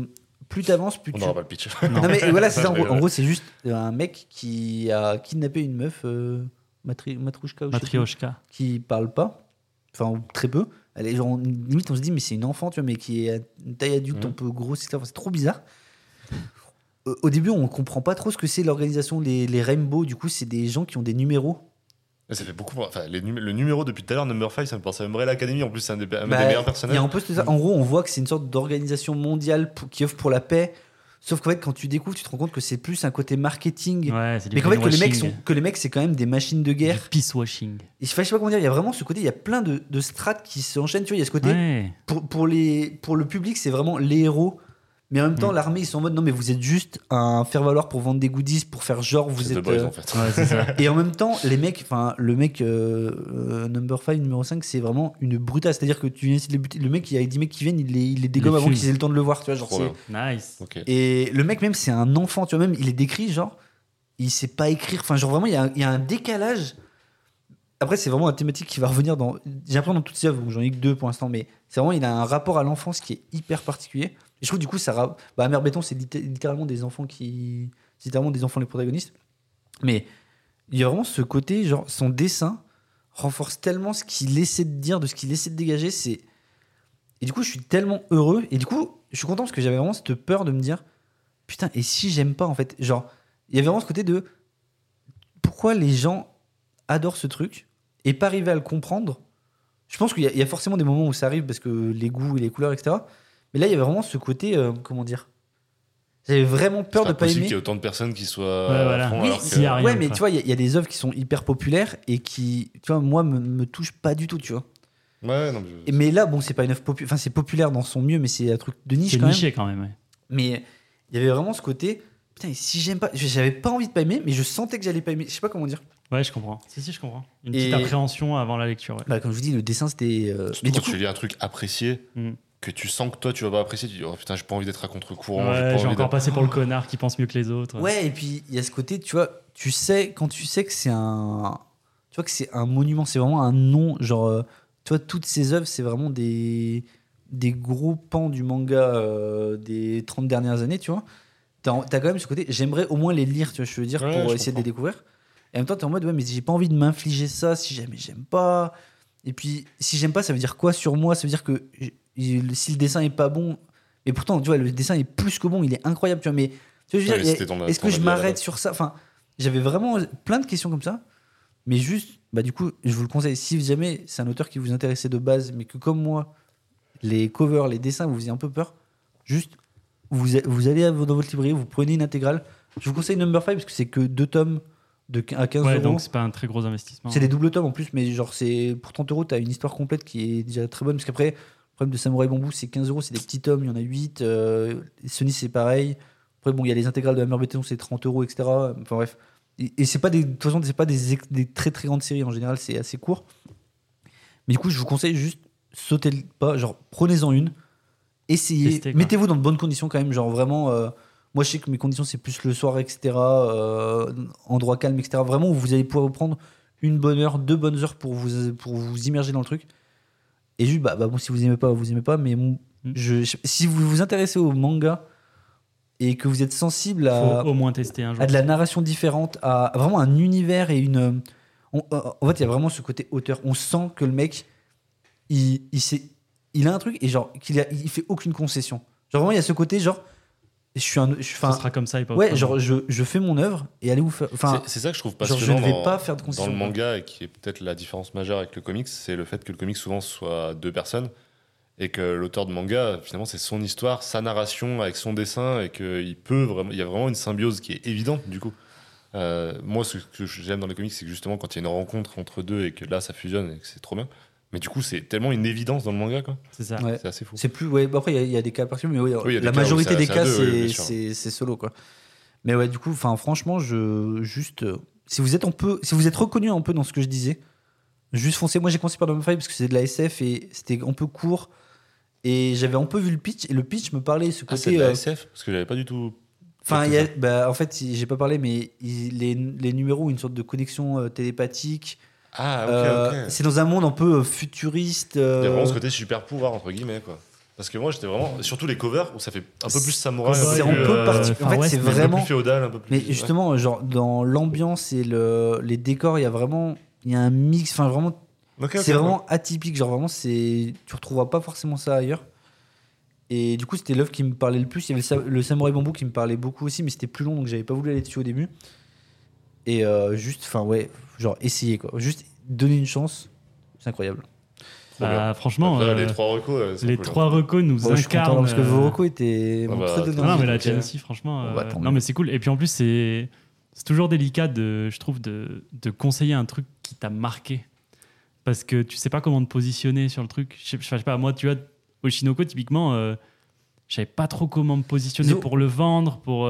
Plus t'avances, plus
On
tu.
n'aura pas le pitch.
non.
Non, mais [LAUGHS] voilà, c'est ça. En gros, en
rigole.
gros, c'est juste un mec qui a kidnappé une meuf, euh, Matri- Matrouchka ou je sais plus,
Matryoshka.
qui parle pas. Enfin, très peu. Elle est genre, limite, on se dit, mais c'est une enfant, tu vois, mais qui est à une taille adulte,
Mhm.
un peu grosse, etc. Enfin, c'est trop bizarre. Au- Au début, on comprend pas trop ce que c'est l'organisation, les, les Rainbow. Du coup, c'est des gens qui ont des numéros.
Ça fait beaucoup. Enfin, les numé- le numéro depuis tout à l'heure, Number 5, ça me pense à Umbrella Academy. En plus, c'est un des, un
Bah,
des meilleurs
Il y
personnages.
a un peu ça. En gros, on voit que c'est une sorte d'organisation mondiale pour- qui offre pour la paix. Sauf qu'en fait, quand tu découvres, tu te rends compte que c'est plus un côté marketing.
Ouais, c'est du
mais qu'en fait, que les mecs, sont,
greenwashing.
que les mecs, c'est quand même des machines de guerre.
Du peace washing.
Et je sais pas comment dire, il y a vraiment ce côté, il y a plein de, de strates qui s'enchaînent. Tu vois, il y a ce côté,
Ouais.
pour, pour, les, pour le public, c'est vraiment les héros. Mais en même temps,
Mm.
l'armée, ils sont en mode non, mais vous êtes juste un faire-valoir pour vendre des goodies, pour faire genre, vous êtes.
Boys,
euh,
en fait.
Ouais, c'est ça. [LAUGHS]
Et en même temps, les mecs, enfin, le mec euh, euh, number 5, numéro 5, c'est vraiment une brutale. C'est-à-dire que tu viens essayer de les buter. Le mec, il y a 10 mecs qui viennent, il les, il les dégomme
les
avant qu'ils aient le temps de le voir. Tu vois, genre, c'est-.
Nice.
Et le mec, même, c'est un enfant. Tu vois, même, il est décrit, genre, il sait pas écrire. Enfin, genre, vraiment, il y a, un- il y a un décalage. Après, c'est vraiment une thématique qui va revenir dans. J'ai l'impression dans toutes ses œuvres, j'en ai que deux pour l'instant, mais c'est vraiment, il a un rapport à l'enfance qui est hyper particulier. Et je trouve, du coup, ça. Bah, Mère Béton, c'est litté- littéralement des enfants qui. C'est littéralement des enfants les protagonistes. Mais il y a vraiment ce côté, genre, son dessin renforce tellement ce qu'il essaie de dire, de ce qu'il essaie de dégager. C'est. Et du coup, je suis tellement heureux. Et du coup, je suis content parce que j'avais vraiment cette peur de me dire Putain, et si j'aime pas, en fait? Genre, il y avait vraiment ce côté de pourquoi les gens adorent ce truc et pas arriver à le comprendre? Je pense qu'il y a forcément des moments où ça arrive parce que les goûts et les couleurs, etc. Mais là, il y avait vraiment ce côté, euh, comment dire J'avais vraiment peur de pas aimer.
qu'il y ait autant de personnes qui soient.
Ouais,
à
voilà.
fond,
Oui,
alors
s'il y a
que-
rien,
ouais, mais
quoi.
tu vois, il y, a- il y a des œuvres qui sont hyper populaires et qui, tu vois, moi, me, me touchent pas du tout, tu vois.
Ouais, non, mais je-
Et- Mais là, bon, c'est pas une œuvre populaire, enfin, c'est populaire dans son mieux, mais c'est un truc de niche
C'est
quand même.
niché quand même. ouais.
Mais il y avait vraiment ce côté, putain, et si j'aime pas, j'avais pas envie de pas aimer, mais je sentais que j'allais pas aimer. Je sais pas comment dire.
Ouais, je comprends. Si, si, je comprends. Une
Et-
petite appréhension avant la lecture. ouais.
Bah, comme je vous dis, le dessin c'était. euh,
Surtout
Mais du
quand
coup,
tu lis un truc apprécié,
Mm.
Que tu sens que toi tu vas pas apprécier, tu dis oh putain, j'ai pas envie d'être à contre-courant.
Ouais,
j'ai pas
j'ai
envie
encore passé pour le connard qui pense mieux que les autres.
ouais, et puis il y a ce côté, tu vois, tu sais, quand tu sais que c'est un. Tu vois que c'est un monument, c'est vraiment un nom, genre. euh, tu vois, toutes ces œuvres, c'est vraiment des. Des gros pans du manga euh, des 30 dernières années, tu vois. T'as as quand même ce côté, j'aimerais au moins les lire, tu vois, je veux dire,
Ouais,
pour essayer de les découvrir. Et en même temps, t'es en mode, ouais, mais j'ai pas envie de m'infliger ça si jamais j'aime pas. Et puis, si j'aime pas, ça veut dire quoi sur moi? Ça veut dire que j- il- si le dessin est pas bon, mais pourtant, tu vois, le dessin est plus que bon, il est incroyable, tu vois, mais tu vois,
Ouais,
est-ce que je m'arrête sur ça? Enfin, j'avais vraiment plein de questions comme ça, mais juste, bah, du coup, je vous le conseille, si jamais c'est un auteur qui vous intéressait de base, mais que comme moi, les covers, les dessins vous faisaient un peu peur, juste, vous, vous allez à- dans votre librairie, vous prenez une intégrale. Je vous conseille Number 5 parce que c'est que deux tomes de, à 15
Ouais,
euros.
donc c'est pas un très gros investissement.
C'est des doubles tomes en plus, mais genre, c'est pour 30 euros, t'as une histoire complète qui est déjà très bonne. Parce qu'après, le problème de Samurai Bambou, c'est 15 euros, c'est des petits tomes, il y en a 8. Euh, Sony, c'est pareil. Après, bon, il y a les intégrales de Hammer Béton, c'est 30 euros, etc. Enfin bref. Et, et c'est pas des, de toute façon, c'est pas des, très très grandes séries en général, c'est assez court. Mais du coup, je vous conseille juste sautez le pas, genre prenez-en une, essayez, mettez-vous dans de bonnes conditions quand même, genre vraiment. euh, moi, je sais que mes conditions, c'est plus le soir, etc. euh, endroit calme, etc. Vraiment, où vous allez pouvoir vous prendre une bonne heure, deux bonnes heures pour vous, pour vous immerger dans le truc. Et juste, bah, bah, bon, si vous aimez pas, vous aimez pas. Mais mon-
Mm.
je, je- si vous vous intéressez au manga et que vous êtes sensible à,
Faut au moins tester un jour.
à de la narration différente, à, vraiment un univers et une. on- euh, en fait, il y a vraiment ce côté auteur. On sent que le mec, il, il, sait- il a un truc et genre, qu'il il fait aucune concession. Genre, vraiment, il y a ce côté, genre, je suis un. Je, enfin,
sera comme ça et pas
ouais,
autrement.
genre, je, je fais mon œuvre et allez vous faire. Enfin,
C'est- ça que je trouve
genre,
passionnant
je ne vais
dans,
pas faire de
dans
concession.
le manga et qui est peut-être la différence majeure avec le comics, c'est le fait que le comics souvent soit deux personnes et que l'auteur de manga finalement c'est son histoire, sa narration avec son dessin et qu'il peut vraiment, il y a vraiment une symbiose qui est évidente du coup. Euh, moi ce que j'aime dans les comics c'est que justement quand il y a une rencontre entre deux et que là ça fusionne et que c'est trop bien. Mais du coup c'est tellement une évidence dans le manga quoi.
C'est ça.
Ouais.
C'est assez fou.
C'est plus. Ouais, bah après, il y a- il y, a des cas particuliers, mais ouais,
Oui,
la majorité des cas, c'est solo, quoi. Mais ouais, du coup, enfin, franchement, je. Juste. euh, si vous êtes un peu. Si vous êtes reconnu un peu dans ce que je disais, juste foncez. Moi, j'ai commencé par Dumb Five parce que c'est de la SF et c'était un peu court. Et j'avais un peu vu le pitch, et le pitch me parlait ce
Ah, c'est
côté.
de la
euh,
SF parce que j'avais pas du tout.
Enfin, bah, en fait, j'ai pas parlé, mais il- les, les numéros ont une sorte de connexion euh, télépathique.
Ah ok
Euh,
ok.
C'est dans un monde un peu euh, futuriste.
Il y a
euh,
vraiment ce côté super pouvoir entre guillemets quoi. Parce que moi j'étais vraiment surtout les covers où ça fait un peu plus samouraï,
C'est
un
un
peu,
peu
euh,
parti- En fait, c'est
mais
un peu
vraiment.
plus féodal, un peu plus.
Mais
ouais.
justement, genre dans l'ambiance et le, les décors, il y a vraiment, il y a un mix. Enfin, vraiment, c'est vraiment atypique. Genre vraiment, c'est, tu retrouveras pas forcément ça ailleurs. Et du coup, c'était l'œuvre qui me parlait le plus. Il y avait le, sa- le samouraï bambou qui me parlait beaucoup aussi, mais c'était plus long, donc j'avais pas voulu aller dessus au début. Et euh, juste, enfin ouais, genre essayer quoi. Juste donner une chance, c'est incroyable.
Bah, franchement,
Après,
euh,
les trois recos, euh,
les
cool,
trois
hein.
recos nous
Ouais, je
incarnent.
parce que
euh,
vos recos étaient
Ah bah,
très
Non, mais la tienne
euh,
aussi, franchement.
bon,
euh,
bah,
non, mais c'est cool. Et puis en plus, c'est c'est toujours délicat, de, je trouve, de, de conseiller un truc qui t'a marqué. Parce que tu sais pas comment te positionner sur le truc. Je sais, je sais pas, moi, tu vois, Oshinoko, typiquement, euh, je savais pas trop comment me positionner pour le vendre, pour.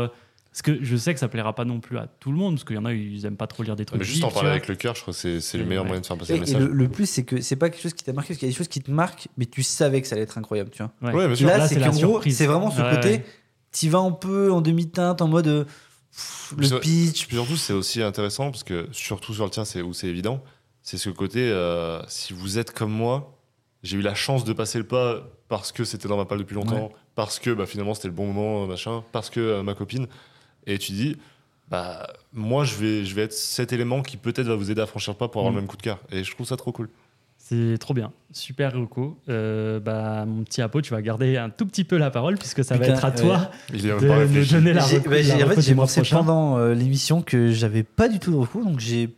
Parce que je sais que ça plaira pas non plus à tout le monde, parce qu'il y en a, ils aiment pas trop lire des trucs.
Mais juste en parler avec le cœur, je crois que c'est c'est le meilleur
ouais.
moyen de faire passer
Et,
le
et
message.
le, le plus, c'est que c'est pas quelque chose qui t'a marqué, parce qu'il y a des choses qui te marquent, mais tu savais que ça allait être incroyable, tu vois.
Ouais.
Ouais, bien sûr.
Là,
Là,
c'est qu'en gros, c'est vraiment ce
Ouais,
côté,
ouais.
tu vas un peu en demi-teinte, en mode euh, pff, le pitch.
Puis surtout, c'est aussi intéressant parce que, surtout sur le tien, c'est où c'est évident, c'est ce côté, euh, si vous êtes comme moi, j'ai eu la chance de passer le pas parce que c'était dans ma palle depuis longtemps, parce que bah, finalement c'était le bon moment, machin, parce que euh, ma copine. Et tu dis, bah, moi je vais, je vais être cet élément qui peut-être va vous aider à franchir le pas pour avoir
Mm.
le même coup de cœur. Et je trouve ça trop cool.
C'est trop bien. Super Rocco. Euh, bah, mon petit Apo, tu vas garder un tout petit peu la parole, puisque ça va être à
ouais.
toi
Il est même
de
pas
me donner la
bah,
la
en fait, j'ai
mois
pensé
prochain.
pendant euh, l'émission que j'avais pas du tout de recours, donc j'ai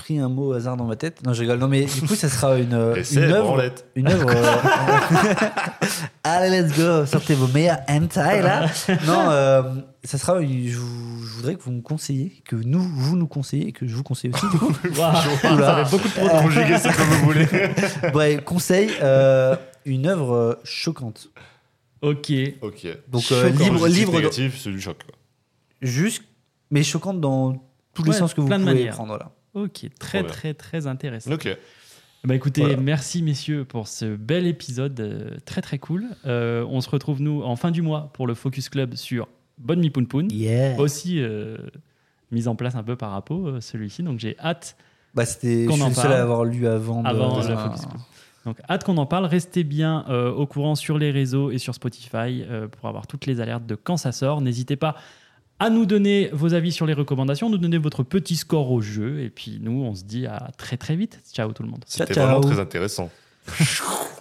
pris un mot au hasard dans ma tête. Non, je rigole. Non, mais du coup, ça sera une, euh, une
c'est
œuvre.
branlette.
Une œuvre. euh, [LAUGHS] Allez, let's go. Sortez vos meilleurs hentai là. Non, euh, ça sera. une- Je, vous- je voudrais que vous me conseillez, que nous, vous nous conseillez, et que je vous conseille aussi. Du coup. [LAUGHS] Oula.
fait beaucoup de
Euh,
Conjuguer ça comme vous voulez. [LAUGHS]
Bref, conseil euh, une œuvre choquante.
Ok.
ok.
Donc euh,
Choquant.
libre, libre,
négatif, c'est du choc.
juste, mais choquante dans tous les
Ouais,
sens que vous pouvez
manières.
prendre. Là.
Ok, très
Trop
très très intéressant.
Ok.
Bah écoutez,
Voilà.
merci messieurs pour ce bel épisode euh, très très cool. Euh, on se retrouve nous en fin du mois pour le Focus Club sur Bonne Mi Poun Poun.
Yeah.
Aussi euh, mise en place un peu par Apo euh, celui-ci, donc j'ai hâte
Bah, c'était. Je suis le seul à avoir lu avant. de-
avant
de-
le Focus Club. Donc hâte qu'on en parle. Restez bien euh, au courant sur les réseaux et sur Spotify euh, pour avoir toutes les alertes de quand ça sort. N'hésitez pas à nous donner vos avis sur les recommandations, nous donner votre petit score au jeu. Et puis nous, on se dit à très très vite. Ciao tout le monde.
C'était vraiment très intéressant. [LAUGHS]